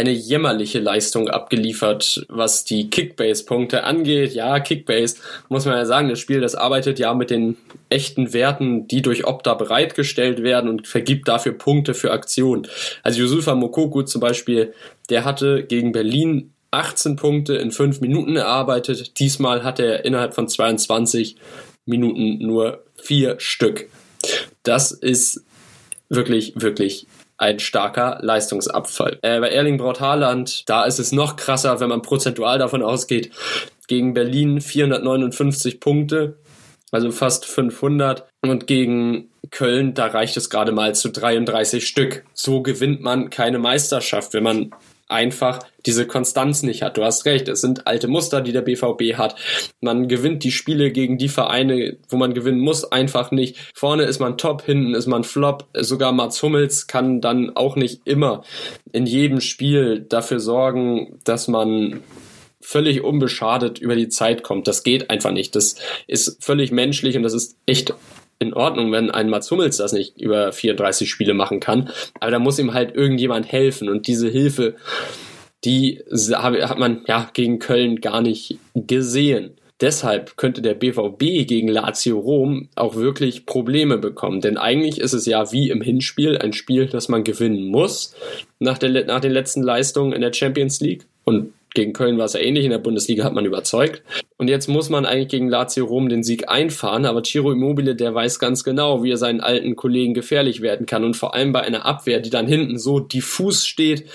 eine jämmerliche Leistung abgeliefert, was die Kickbase-Punkte angeht. Ja, Kickbase, muss man ja sagen, das Spiel, das arbeitet ja mit den echten Werten, die durch Opta bereitgestellt werden und vergibt dafür Punkte für Aktionen. Also Yusufa Mokoku zum Beispiel, der hatte gegen Berlin 18 Punkte in 5 Minuten erarbeitet. Diesmal hat er innerhalb von 22 Minuten nur 4 Stück. Das ist wirklich, wirklich ein starker Leistungsabfall. Äh, bei Erling Braut Haaland, da ist es noch krasser, wenn man prozentual davon ausgeht. Gegen Berlin 459 Punkte, also fast 500. Und gegen Köln, da reicht es gerade mal zu 33 Stück. So gewinnt man keine Meisterschaft, wenn man einfach diese Konstanz nicht hat. Du hast recht, es sind alte Muster, die der BVB hat. Man gewinnt die Spiele gegen die Vereine, wo man gewinnen muss, einfach nicht. Vorne ist man top, hinten ist man flop. Sogar Mats Hummels kann dann auch nicht immer in jedem Spiel dafür sorgen, dass man völlig unbeschadet über die Zeit kommt. Das geht einfach nicht. Das ist völlig menschlich und das ist echt in Ordnung, wenn ein Mats Hummels das nicht über 34 Spiele machen kann. Aber da muss ihm halt irgendjemand helfen. Und diese Hilfe, die hat man ja gegen Köln gar nicht gesehen. Deshalb könnte der BVB gegen Lazio Rom auch wirklich Probleme bekommen. Denn eigentlich ist es ja wie im Hinspiel ein Spiel, das man gewinnen muss nach, der, nach den letzten Leistungen in der Champions League. Und gegen Köln war es ja ähnlich, in der Bundesliga hat man überzeugt. Und jetzt muss man eigentlich gegen Lazio Rom den Sieg einfahren, aber Ciro Immobile, der weiß ganz genau, wie er seinen alten Kollegen gefährlich werden kann und vor allem bei einer Abwehr, die dann hinten so diffus steht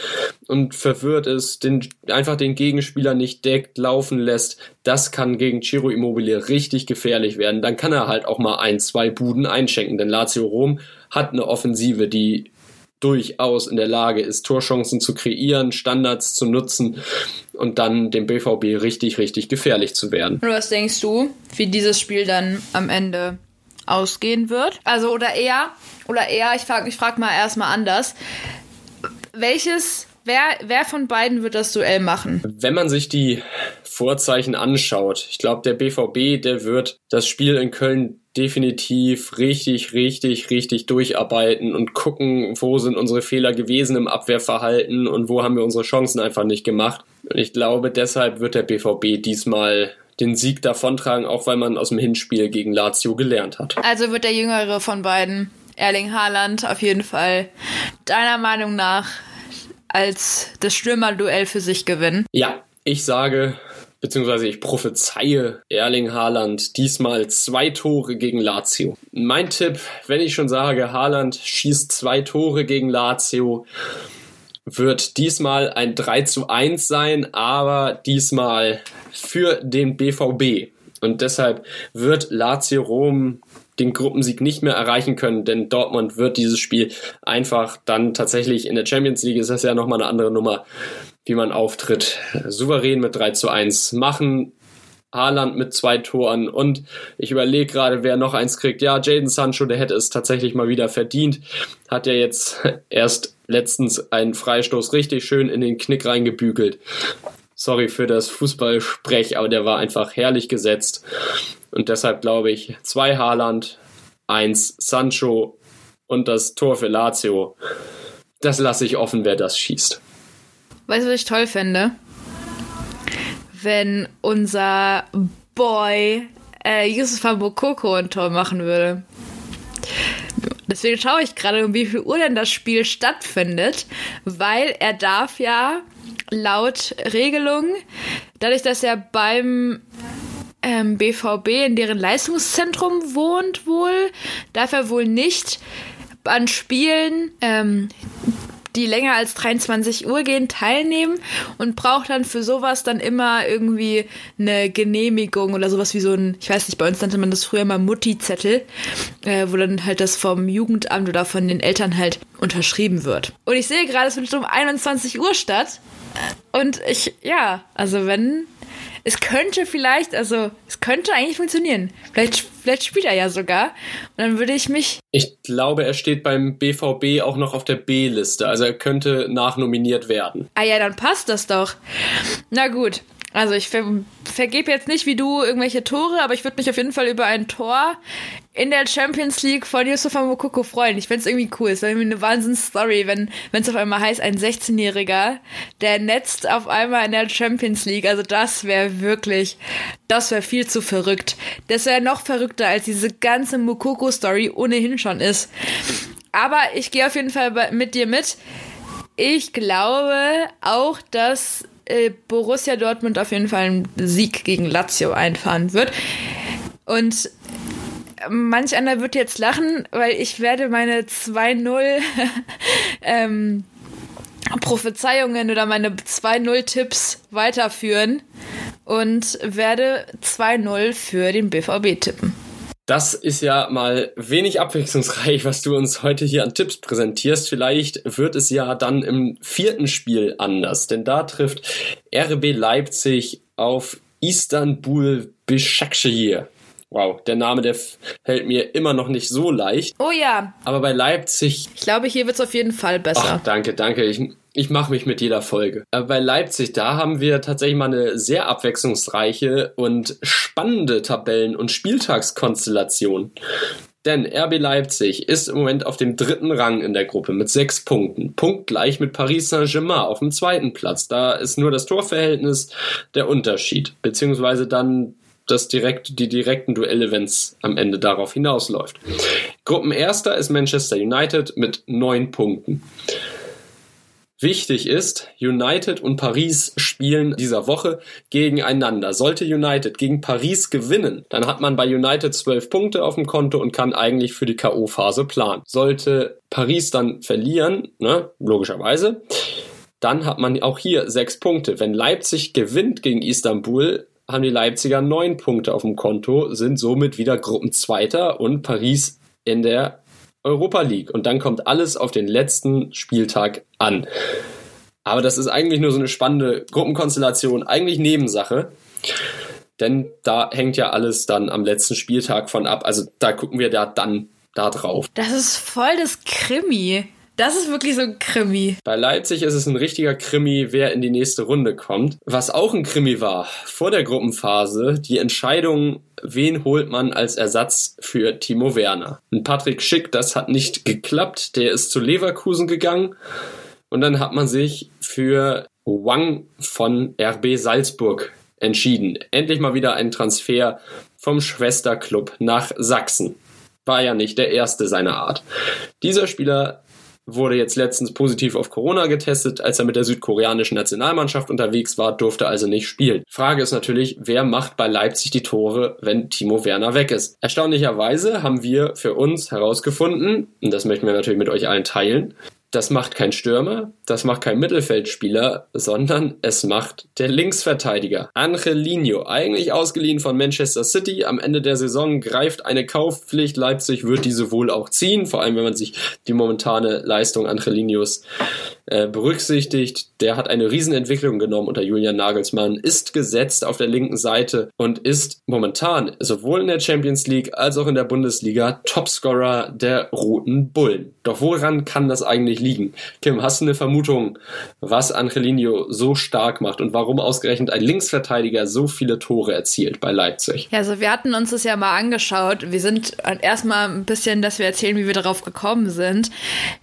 und verwirrt ist, den, einfach den Gegenspieler nicht deckt, laufen lässt, das kann gegen Ciro Immobile richtig gefährlich werden. Dann kann er halt auch mal ein, zwei Buden einschenken, denn Lazio Rom hat eine Offensive, die durchaus in der Lage ist, Torchancen zu kreieren, Standards zu nutzen und dann dem BVB richtig, richtig gefährlich zu werden. Und was denkst du, wie dieses Spiel dann am Ende ausgehen wird? Also oder eher, oder eher, ich frage ich frag mal erstmal anders. Welches Wer, wer von beiden wird das Duell machen? Wenn man sich die Vorzeichen anschaut, ich glaube, der BVB, der wird das Spiel in Köln definitiv richtig, richtig, richtig durcharbeiten und gucken, wo sind unsere Fehler gewesen im Abwehrverhalten und wo haben wir unsere Chancen einfach nicht gemacht. Und ich glaube, deshalb wird der BVB diesmal den Sieg davontragen, auch weil man aus dem Hinspiel gegen Lazio gelernt hat. Also wird der jüngere von beiden, Erling Haaland, auf jeden Fall deiner Meinung nach als das Stürmerduell für sich gewinnen? Ja, ich sage, beziehungsweise ich prophezeie Erling Haaland diesmal zwei Tore gegen Lazio. Mein Tipp, wenn ich schon sage, Haaland schießt zwei Tore gegen Lazio, wird diesmal ein 3 zu 1 sein, aber diesmal für den BVB. Und deshalb wird Lazio Rom den Gruppensieg nicht mehr erreichen können, denn Dortmund wird dieses Spiel einfach dann tatsächlich in der Champions League, ist das ja nochmal eine andere Nummer, wie man auftritt, souverän mit 3 zu 1 machen. Haaland mit zwei Toren und ich überlege gerade, wer noch eins kriegt. Ja, Jaden Sancho, der hätte es tatsächlich mal wieder verdient. Hat ja jetzt <laughs> erst letztens einen Freistoß richtig schön in den Knick reingebügelt. Sorry für das Fußballsprech, aber der war einfach herrlich gesetzt. Und deshalb glaube ich, zwei Haaland, eins Sancho und das Tor für Lazio. Das lasse ich offen, wer das schießt. Weißt du, was ich toll fände? Wenn unser Boy äh, Yusuf Bokoko ein Tor machen würde. Deswegen schaue ich gerade, um wie viel Uhr denn das Spiel stattfindet, weil er darf ja laut Regelung, dadurch, dass er beim ähm, BVB in deren Leistungszentrum wohnt wohl, darf er wohl nicht an Spielen ähm, die länger als 23 Uhr gehen, teilnehmen und braucht dann für sowas dann immer irgendwie eine Genehmigung oder sowas wie so ein, ich weiß nicht, bei uns nannte man das früher mal Mutti-Zettel, äh, wo dann halt das vom Jugendamt oder von den Eltern halt unterschrieben wird. Und ich sehe gerade, es findet um 21 Uhr statt. Und ich, ja, also wenn es könnte vielleicht, also es könnte eigentlich funktionieren. Vielleicht, vielleicht spielt er ja sogar. Und dann würde ich mich. Ich glaube, er steht beim BVB auch noch auf der B-Liste. Also er könnte nachnominiert werden. Ah ja, dann passt das doch. Na gut. Also ich ver vergebe jetzt nicht wie du irgendwelche Tore, aber ich würde mich auf jeden Fall über ein Tor in der Champions League von Yusufa Mokoko freuen. Ich fände es irgendwie cool. Es wäre irgendwie eine Wahnsinns-Story, wenn es auf einmal heißt, ein 16-Jähriger, der netzt auf einmal in der Champions League. Also das wäre wirklich, das wäre viel zu verrückt. Das wäre noch verrückter, als diese ganze Mokoko-Story ohnehin schon ist. Aber ich gehe auf jeden Fall mit dir mit. Ich glaube auch, dass äh, Borussia Dortmund auf jeden Fall einen Sieg gegen Lazio einfahren wird. Und manch einer wird jetzt lachen, weil ich werde meine 2-0 <laughs> ähm, Prophezeiungen oder meine 2-0-Tipps weiterführen und werde 2-0 für den BVB tippen. Das ist ja mal wenig abwechslungsreich, was du uns heute hier an Tipps präsentierst. Vielleicht wird es ja dann im vierten Spiel anders, denn da trifft RB Leipzig auf Istanbul Başakşehir. Wow, der Name, der fällt mir immer noch nicht so leicht. Oh ja. Aber bei Leipzig. Ich glaube, hier wird es auf jeden Fall besser. Ach, danke, danke. Ich, ich mache mich mit jeder Folge. Aber bei Leipzig, da haben wir tatsächlich mal eine sehr abwechslungsreiche und spannende Tabellen- und Spieltagskonstellation. Denn RB Leipzig ist im Moment auf dem dritten Rang in der Gruppe mit sechs Punkten. Punktgleich mit Paris Saint-Germain auf dem zweiten Platz. Da ist nur das Torverhältnis der Unterschied. Beziehungsweise dann das direkt, die direkten Duelle, wenn es am Ende darauf hinausläuft. Gruppenerster ist Manchester United mit neun Punkten. Wichtig ist, United und Paris spielen dieser Woche gegeneinander. Sollte United gegen Paris gewinnen, dann hat man bei United zwölf Punkte auf dem Konto und kann eigentlich für die K.O.-Phase planen. Sollte Paris dann verlieren, ne, logischerweise, dann hat man auch hier sechs Punkte. Wenn Leipzig gewinnt gegen Istanbul, haben die Leipziger neun Punkte auf dem Konto, sind somit wieder Gruppenzweiter und Paris in der Europa League. Und dann kommt alles auf den letzten Spieltag an. Aber das ist eigentlich nur so eine spannende Gruppenkonstellation, eigentlich Nebensache. Denn da hängt ja alles dann am letzten Spieltag von ab. Also da gucken wir da dann da drauf. Das ist voll das Krimi. Das ist wirklich so ein Krimi. Bei Leipzig ist es ein richtiger Krimi, wer in die nächste Runde kommt. Was auch ein Krimi war, vor der Gruppenphase, die Entscheidung, wen holt man als Ersatz für Timo Werner. Und Patrick Schick, das hat nicht geklappt. Der ist zu Leverkusen gegangen. Und dann hat man sich für Wang von RB Salzburg entschieden. Endlich mal wieder ein Transfer vom Schwesterclub nach Sachsen. War ja nicht der erste seiner Art. Dieser Spieler wurde jetzt letztens positiv auf Corona getestet. Als er mit der südkoreanischen Nationalmannschaft unterwegs war, durfte also nicht spielen. Frage ist natürlich, wer macht bei Leipzig die Tore, wenn Timo Werner weg ist? Erstaunlicherweise haben wir für uns herausgefunden, und das möchten wir natürlich mit euch allen teilen, das macht kein Stürmer, das macht kein Mittelfeldspieler, sondern es macht der Linksverteidiger. Angelino, eigentlich ausgeliehen von Manchester City, am Ende der Saison greift eine Kaufpflicht. Leipzig wird diese wohl auch ziehen, vor allem wenn man sich die momentane Leistung Angelinos äh, berücksichtigt. Der hat eine Riesenentwicklung genommen unter Julian Nagelsmann, ist gesetzt auf der linken Seite und ist momentan sowohl in der Champions League als auch in der Bundesliga Topscorer der Roten Bullen. Doch woran kann das eigentlich liegen? Kim, hast du eine Vermutung, was Angelino so stark macht und warum ausgerechnet ein Linksverteidiger so viele Tore erzielt bei Leipzig? Ja, also wir hatten uns das ja mal angeschaut. Wir sind erstmal ein bisschen, dass wir erzählen, wie wir darauf gekommen sind.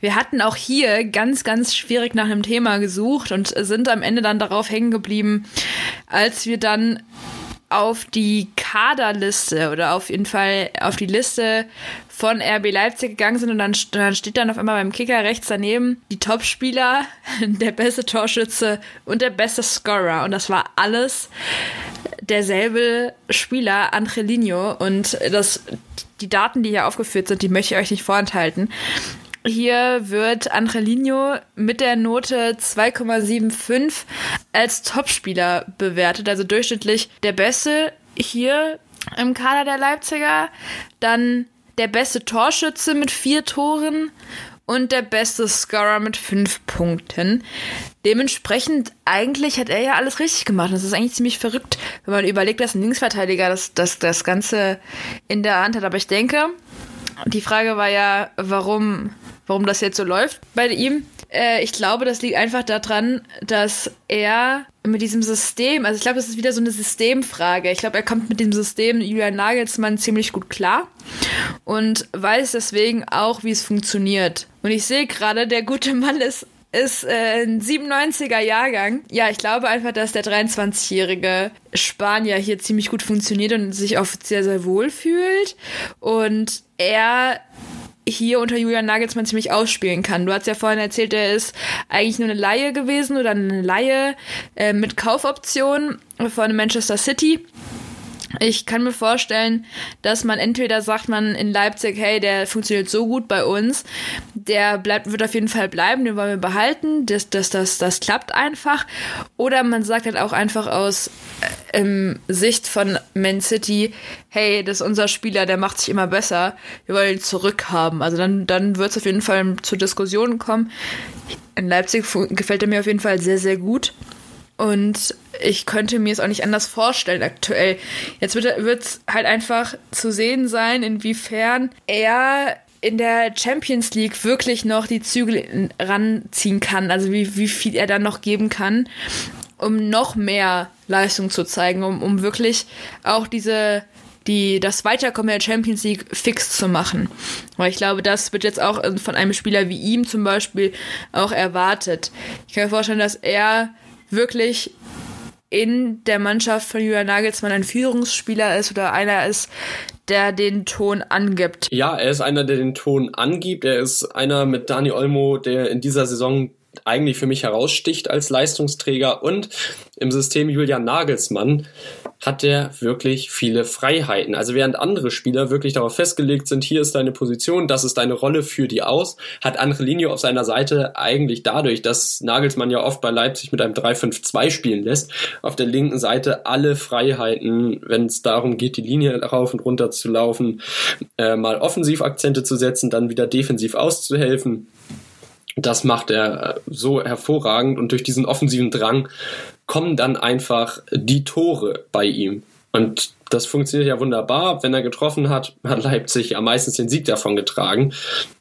Wir hatten auch hier ganz, ganz schwierig schwierig nach einem Thema gesucht und sind am Ende dann darauf hängen geblieben, als wir dann auf die Kaderliste oder auf jeden Fall auf die Liste von RB Leipzig gegangen sind und dann, dann steht dann auf einmal beim Kicker rechts daneben die Topspieler, <laughs> der beste Torschütze und der beste Scorer und das war alles derselbe Spieler, Angelino und das die Daten, die hier aufgeführt sind, die möchte ich euch nicht vorenthalten. Hier wird Angelino mit der Note 2,75 als Topspieler bewertet, also durchschnittlich der Beste hier im Kader der Leipziger. Dann der beste Torschütze mit vier Toren und der beste Scorer mit fünf Punkten. Dementsprechend, eigentlich hat er ja alles richtig gemacht. Das ist eigentlich ziemlich verrückt, wenn man überlegt, dass ein Linksverteidiger das, das, das Ganze in der Hand hat. Aber ich denke, die Frage war ja, warum, warum das jetzt so läuft bei ihm. Äh, ich glaube, das liegt einfach daran, dass er mit diesem System, also ich glaube, das ist wieder so eine Systemfrage. Ich glaube, er kommt mit dem System Julian Nagelsmann ziemlich gut klar und weiß deswegen auch, wie es funktioniert. Und ich sehe gerade, der gute Mann ist ist äh, ein 97er Jahrgang. Ja, ich glaube einfach, dass der 23-jährige Spanier hier ziemlich gut funktioniert und sich auch sehr, sehr wohl fühlt. Und er hier unter Julian Nagelsmann ziemlich ausspielen kann. Du hast ja vorhin erzählt, er ist eigentlich nur eine Laie gewesen oder eine Laie äh, mit Kaufoption von Manchester City. Ich kann mir vorstellen, dass man entweder sagt man in Leipzig, hey, der funktioniert so gut bei uns, der bleibt, wird auf jeden Fall bleiben, den wollen wir behalten, das, das, das, das klappt einfach. Oder man sagt halt auch einfach aus äh, im Sicht von Man City, hey, das ist unser Spieler, der macht sich immer besser, wir wollen ihn zurückhaben. Also dann, dann wird es auf jeden Fall zu Diskussionen kommen. In Leipzig gefällt er mir auf jeden Fall sehr, sehr gut. Und ich könnte mir es auch nicht anders vorstellen aktuell. Jetzt wird es halt einfach zu sehen sein, inwiefern er in der Champions League wirklich noch die Zügel ranziehen kann, also wie, wie viel er dann noch geben kann, um noch mehr Leistung zu zeigen, um, um wirklich auch diese die das Weiterkommen der Champions League fix zu machen. Weil ich glaube, das wird jetzt auch von einem Spieler wie ihm zum Beispiel auch erwartet. Ich kann mir vorstellen, dass er wirklich in der Mannschaft von Julian Nagelsmann ein Führungsspieler ist oder einer ist, der den Ton angibt. Ja, er ist einer, der den Ton angibt. Er ist einer mit Dani Olmo, der in dieser Saison eigentlich für mich heraussticht als Leistungsträger und im System Julian Nagelsmann hat er wirklich viele Freiheiten. Also während andere Spieler wirklich darauf festgelegt sind, hier ist deine Position, das ist deine Rolle, für die aus, hat Angelino auf seiner Seite eigentlich dadurch, dass Nagelsmann ja oft bei Leipzig mit einem 3-5-2 spielen lässt, auf der linken Seite alle Freiheiten, wenn es darum geht, die Linie rauf und runter zu laufen, äh, mal Offensivakzente zu setzen, dann wieder defensiv auszuhelfen. Das macht er so hervorragend und durch diesen offensiven Drang kommen dann einfach die Tore bei ihm. Und das funktioniert ja wunderbar. Wenn er getroffen hat, hat Leipzig am meisten den Sieg davon getragen.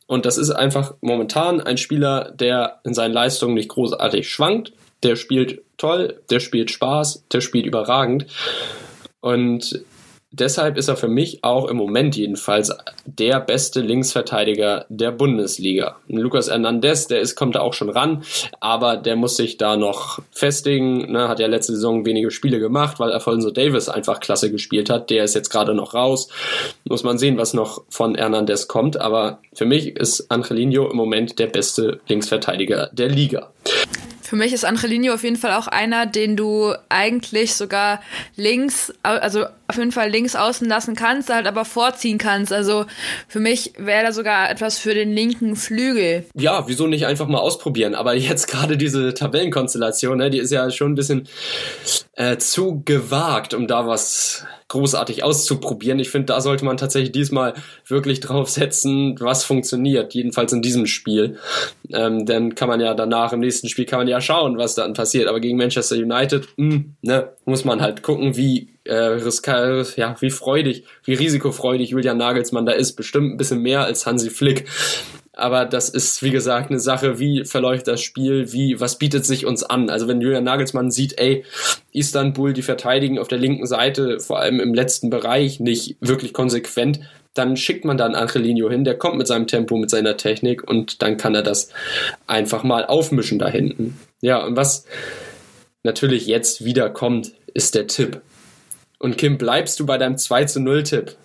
Und das ist einfach momentan ein Spieler, der in seinen Leistungen nicht großartig schwankt. Der spielt toll, der spielt Spaß, der spielt überragend. Und deshalb ist er für mich auch im Moment jedenfalls der beste Linksverteidiger der Bundesliga. Lukas Hernandez, der ist, kommt da auch schon ran, aber der muss sich da noch festigen. Ne, hat ja letzte Saison wenige Spiele gemacht, weil Alfonso Davis einfach klasse gespielt hat. Der ist jetzt gerade noch raus. Muss man sehen, was noch von Hernandez kommt. Aber für mich ist Angelino im Moment der beste Linksverteidiger der Liga. Für mich ist Angelino auf jeden Fall auch einer, den du eigentlich sogar links, also auf jeden Fall links außen lassen kannst, halt aber vorziehen kannst. Also für mich wäre da sogar etwas für den linken Flügel. Ja, wieso nicht einfach mal ausprobieren? Aber jetzt <laughs> gerade diese Tabellenkonstellation, ne, die ist ja schon ein bisschen äh, zu gewagt, um da was großartig auszuprobieren. Ich finde, da sollte man tatsächlich diesmal wirklich drauf setzen, was funktioniert. Jedenfalls in diesem Spiel. Ähm, dann kann man ja danach im nächsten Spiel kann man ja schauen, was dann passiert. Aber gegen Manchester United, mh, hm, ne, muss man halt gucken, wie äh, riskal, ja, wie freudig, wie risikofreudig Julian Nagelsmann da ist. Bestimmt ein bisschen mehr als Hansi Flick. Aber das ist, wie gesagt, eine Sache, wie verläuft das Spiel, wie, was bietet sich uns an? Also wenn Julian Nagelsmann sieht, ey, Istanbul, die verteidigen auf der linken Seite, vor allem im letzten Bereich, nicht wirklich konsequent, dann schickt man dann Angelino hin, der kommt mit seinem Tempo, mit seiner Technik und dann kann er das einfach mal aufmischen da hinten. Ja, und was natürlich jetzt wieder kommt, ist der Tipp. Und Kim, bleibst du bei deinem 2 zu 0 Tipp?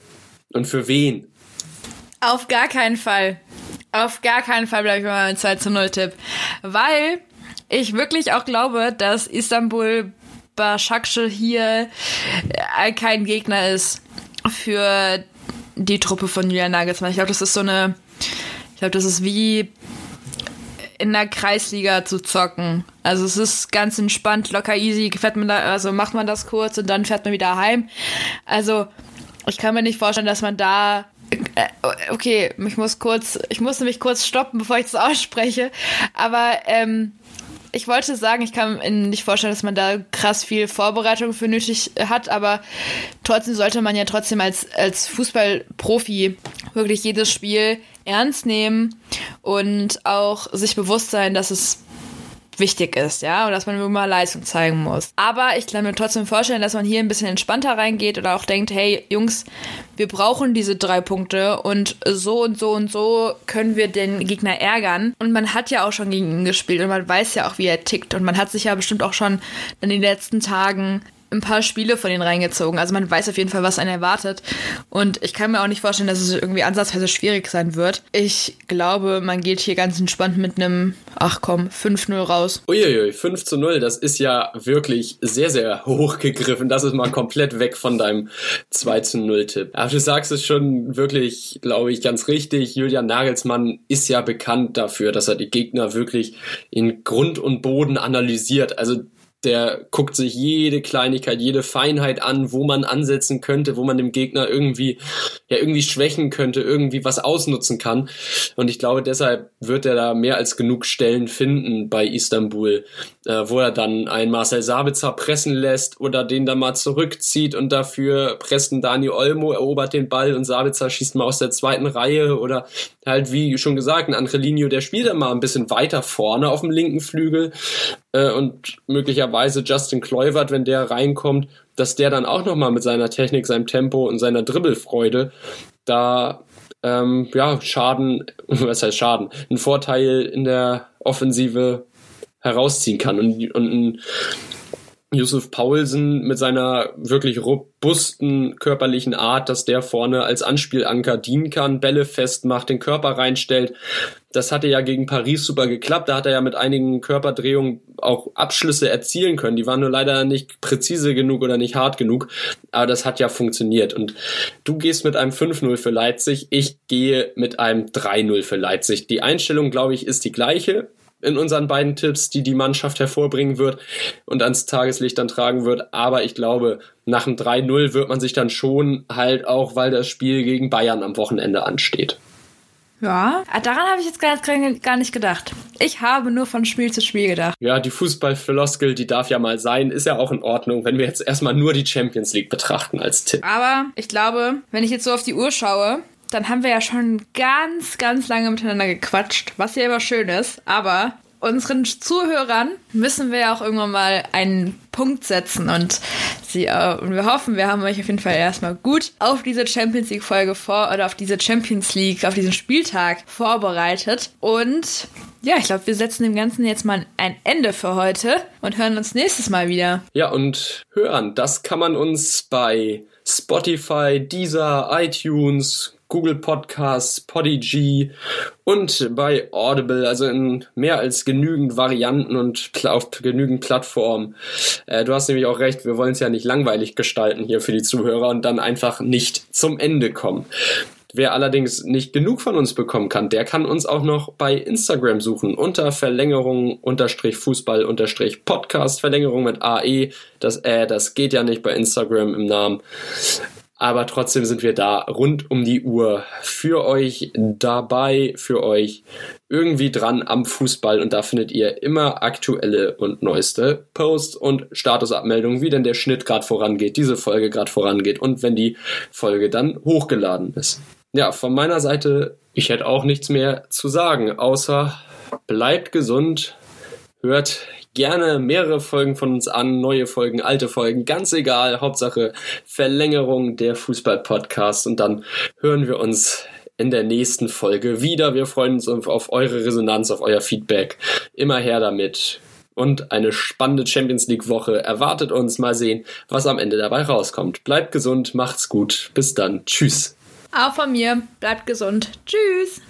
Und für wen? Auf gar keinen Fall. Auf gar keinen Fall bleibe ich bei meinem 2 zu 0 Tipp. Weil ich wirklich auch glaube, dass Istanbul Başakşehir hier äh, kein Gegner ist für die Truppe von Julian Nagelsmann. Ich glaube, das ist so eine, ich glaube, das ist wie in der Kreisliga zu zocken. Also es ist ganz entspannt, locker easy, fährt man da, also macht man das kurz und dann fährt man wieder heim. Also ich kann mir nicht vorstellen, dass man da okay, ich muss kurz, ich musste mich kurz stoppen, bevor ich das ausspreche. Aber ähm, ich wollte sagen, ich kann mir nicht vorstellen, dass man da krass viel Vorbereitung für nötig hat, aber trotzdem sollte man ja trotzdem als, als Fußballprofi wirklich jedes Spiel ernst nehmen und auch sich bewusst sein, dass es wichtig ist, ja, und dass man immer Leistung zeigen muss. Aber ich kann mir trotzdem vorstellen, dass man hier ein bisschen entspannter reingeht oder auch denkt, hey, Jungs, wir brauchen diese drei Punkte und so und so und so können wir den Gegner ärgern. Und man hat ja auch schon gegen ihn gespielt und man weiß ja auch, wie er tickt und man hat sich ja bestimmt auch schon in den letzten Tagen ein paar Spiele von denen reingezogen. Also man weiß auf jeden Fall, was einen erwartet. Und ich kann mir auch nicht vorstellen, dass es irgendwie ansatzweise schwierig sein wird. Ich glaube, man geht hier ganz entspannt mit einem, ach komm, 5-0 raus. Uiuiui, 5 zu 0, das ist ja wirklich sehr, sehr hoch gegriffen. Das ist mal komplett weg von deinem 2 zu 0 Tipp. Aber du sagst es schon wirklich, glaube ich, ganz richtig. Julian Nagelsmann ist ja bekannt dafür, dass er die Gegner wirklich in Grund und Boden analysiert. Also der guckt sich jede Kleinigkeit, jede Feinheit an, wo man ansetzen könnte, wo man dem Gegner irgendwie, ja, irgendwie schwächen könnte, irgendwie was ausnutzen kann. Und ich glaube, deshalb wird er da mehr als genug Stellen finden bei Istanbul, äh, wo er dann einen Marcel Sabitzer pressen lässt oder den dann mal zurückzieht und dafür presst ein Dani Olmo, erobert den Ball und Sabitzer schießt mal aus der zweiten Reihe oder halt, wie schon gesagt, ein Angelino, der spielt dann mal ein bisschen weiter vorne auf dem linken Flügel äh, und möglicherweise Justin Kluivert, wenn der reinkommt, dass der dann auch nochmal mit seiner Technik, seinem Tempo und seiner Dribbelfreude da ähm, ja, Schaden, <laughs> was heißt Schaden, einen Vorteil in der Offensive herausziehen kann. Und, und ein Yusuf Paulsen mit seiner wirklich robusten körperlichen Art, dass der vorne als Anspielanker dienen kann, Bälle festmacht, den Körper reinstellt. Das hatte ja gegen Paris super geklappt. Da hat er ja mit einigen Körperdrehungen auch Abschlüsse erzielen können. Die waren nur leider nicht präzise genug oder nicht hart genug. Aber das hat ja funktioniert. Und du gehst mit einem 5-0 für Leipzig. Ich gehe mit einem 3-0 für Leipzig. Die Einstellung, glaube ich, ist die gleiche in unseren beiden Tipps, die die Mannschaft hervorbringen wird und ans Tageslicht dann tragen wird. Aber ich glaube, nach dem 3-0 wird man sich dann schon halt auch, weil das Spiel gegen Bayern am Wochenende ansteht. Ja, ah, daran habe ich jetzt gar nicht gedacht. Ich habe nur von Spiel zu Spiel gedacht. Ja, die Fußballfloskel, die darf ja mal sein, ist ja auch in Ordnung, wenn wir jetzt erstmal nur die Champions League betrachten als Tipp. Aber ich glaube, wenn ich jetzt so auf die Uhr schaue, dann haben wir ja schon ganz, ganz lange miteinander gequatscht, was ja immer schön ist. Aber unseren Zuhörern müssen wir ja auch irgendwann mal einen Punkt setzen und sie äh, und wir hoffen, wir haben euch auf jeden Fall erstmal gut auf diese Champions League Folge vor oder auf diese Champions League auf diesen Spieltag vorbereitet und ja, ich glaube, wir setzen dem Ganzen jetzt mal ein Ende für heute und hören uns nächstes Mal wieder. Ja, und hören, das kann man uns bei Spotify, Deezer, iTunes, Google Podcasts, Podigy und bei Audible, also in mehr als genügend Varianten und auf genügend Plattformen. Äh, du hast nämlich auch recht, wir wollen es ja nicht langweilig gestalten hier für die Zuhörer und dann einfach nicht zum Ende kommen. Wer allerdings nicht genug von uns bekommen kann, der kann uns auch noch bei Instagram suchen unter Verlängerung unterstrich Fußball unterstrich Podcast Verlängerung mit AE. Das äh, das geht ja nicht bei Instagram im Namen aber trotzdem sind wir da rund um die Uhr für euch dabei, für euch irgendwie dran am Fußball und da findet ihr immer aktuelle und neueste Posts und Statusabmeldungen, wie denn der Schnitt gerade vorangeht, diese Folge gerade vorangeht und wenn die Folge dann hochgeladen ist. Ja, von meiner Seite, ich hätte auch nichts mehr zu sagen, außer bleibt gesund, hört gerne mehrere Folgen von uns an, neue Folgen, alte Folgen, ganz egal. Hauptsache Verlängerung der Fußball-Podcast und dann hören wir uns in der nächsten Folge wieder. Wir freuen uns auf eure Resonanz, auf euer Feedback. Immer her damit. und eine spannende Champions League Woche erwartet uns. Mal sehen, was am Ende dabei rauskommt. Bleibt gesund, macht's gut. Bis dann. Tschüss. Auch von mir. Bleibt gesund. Tschüss.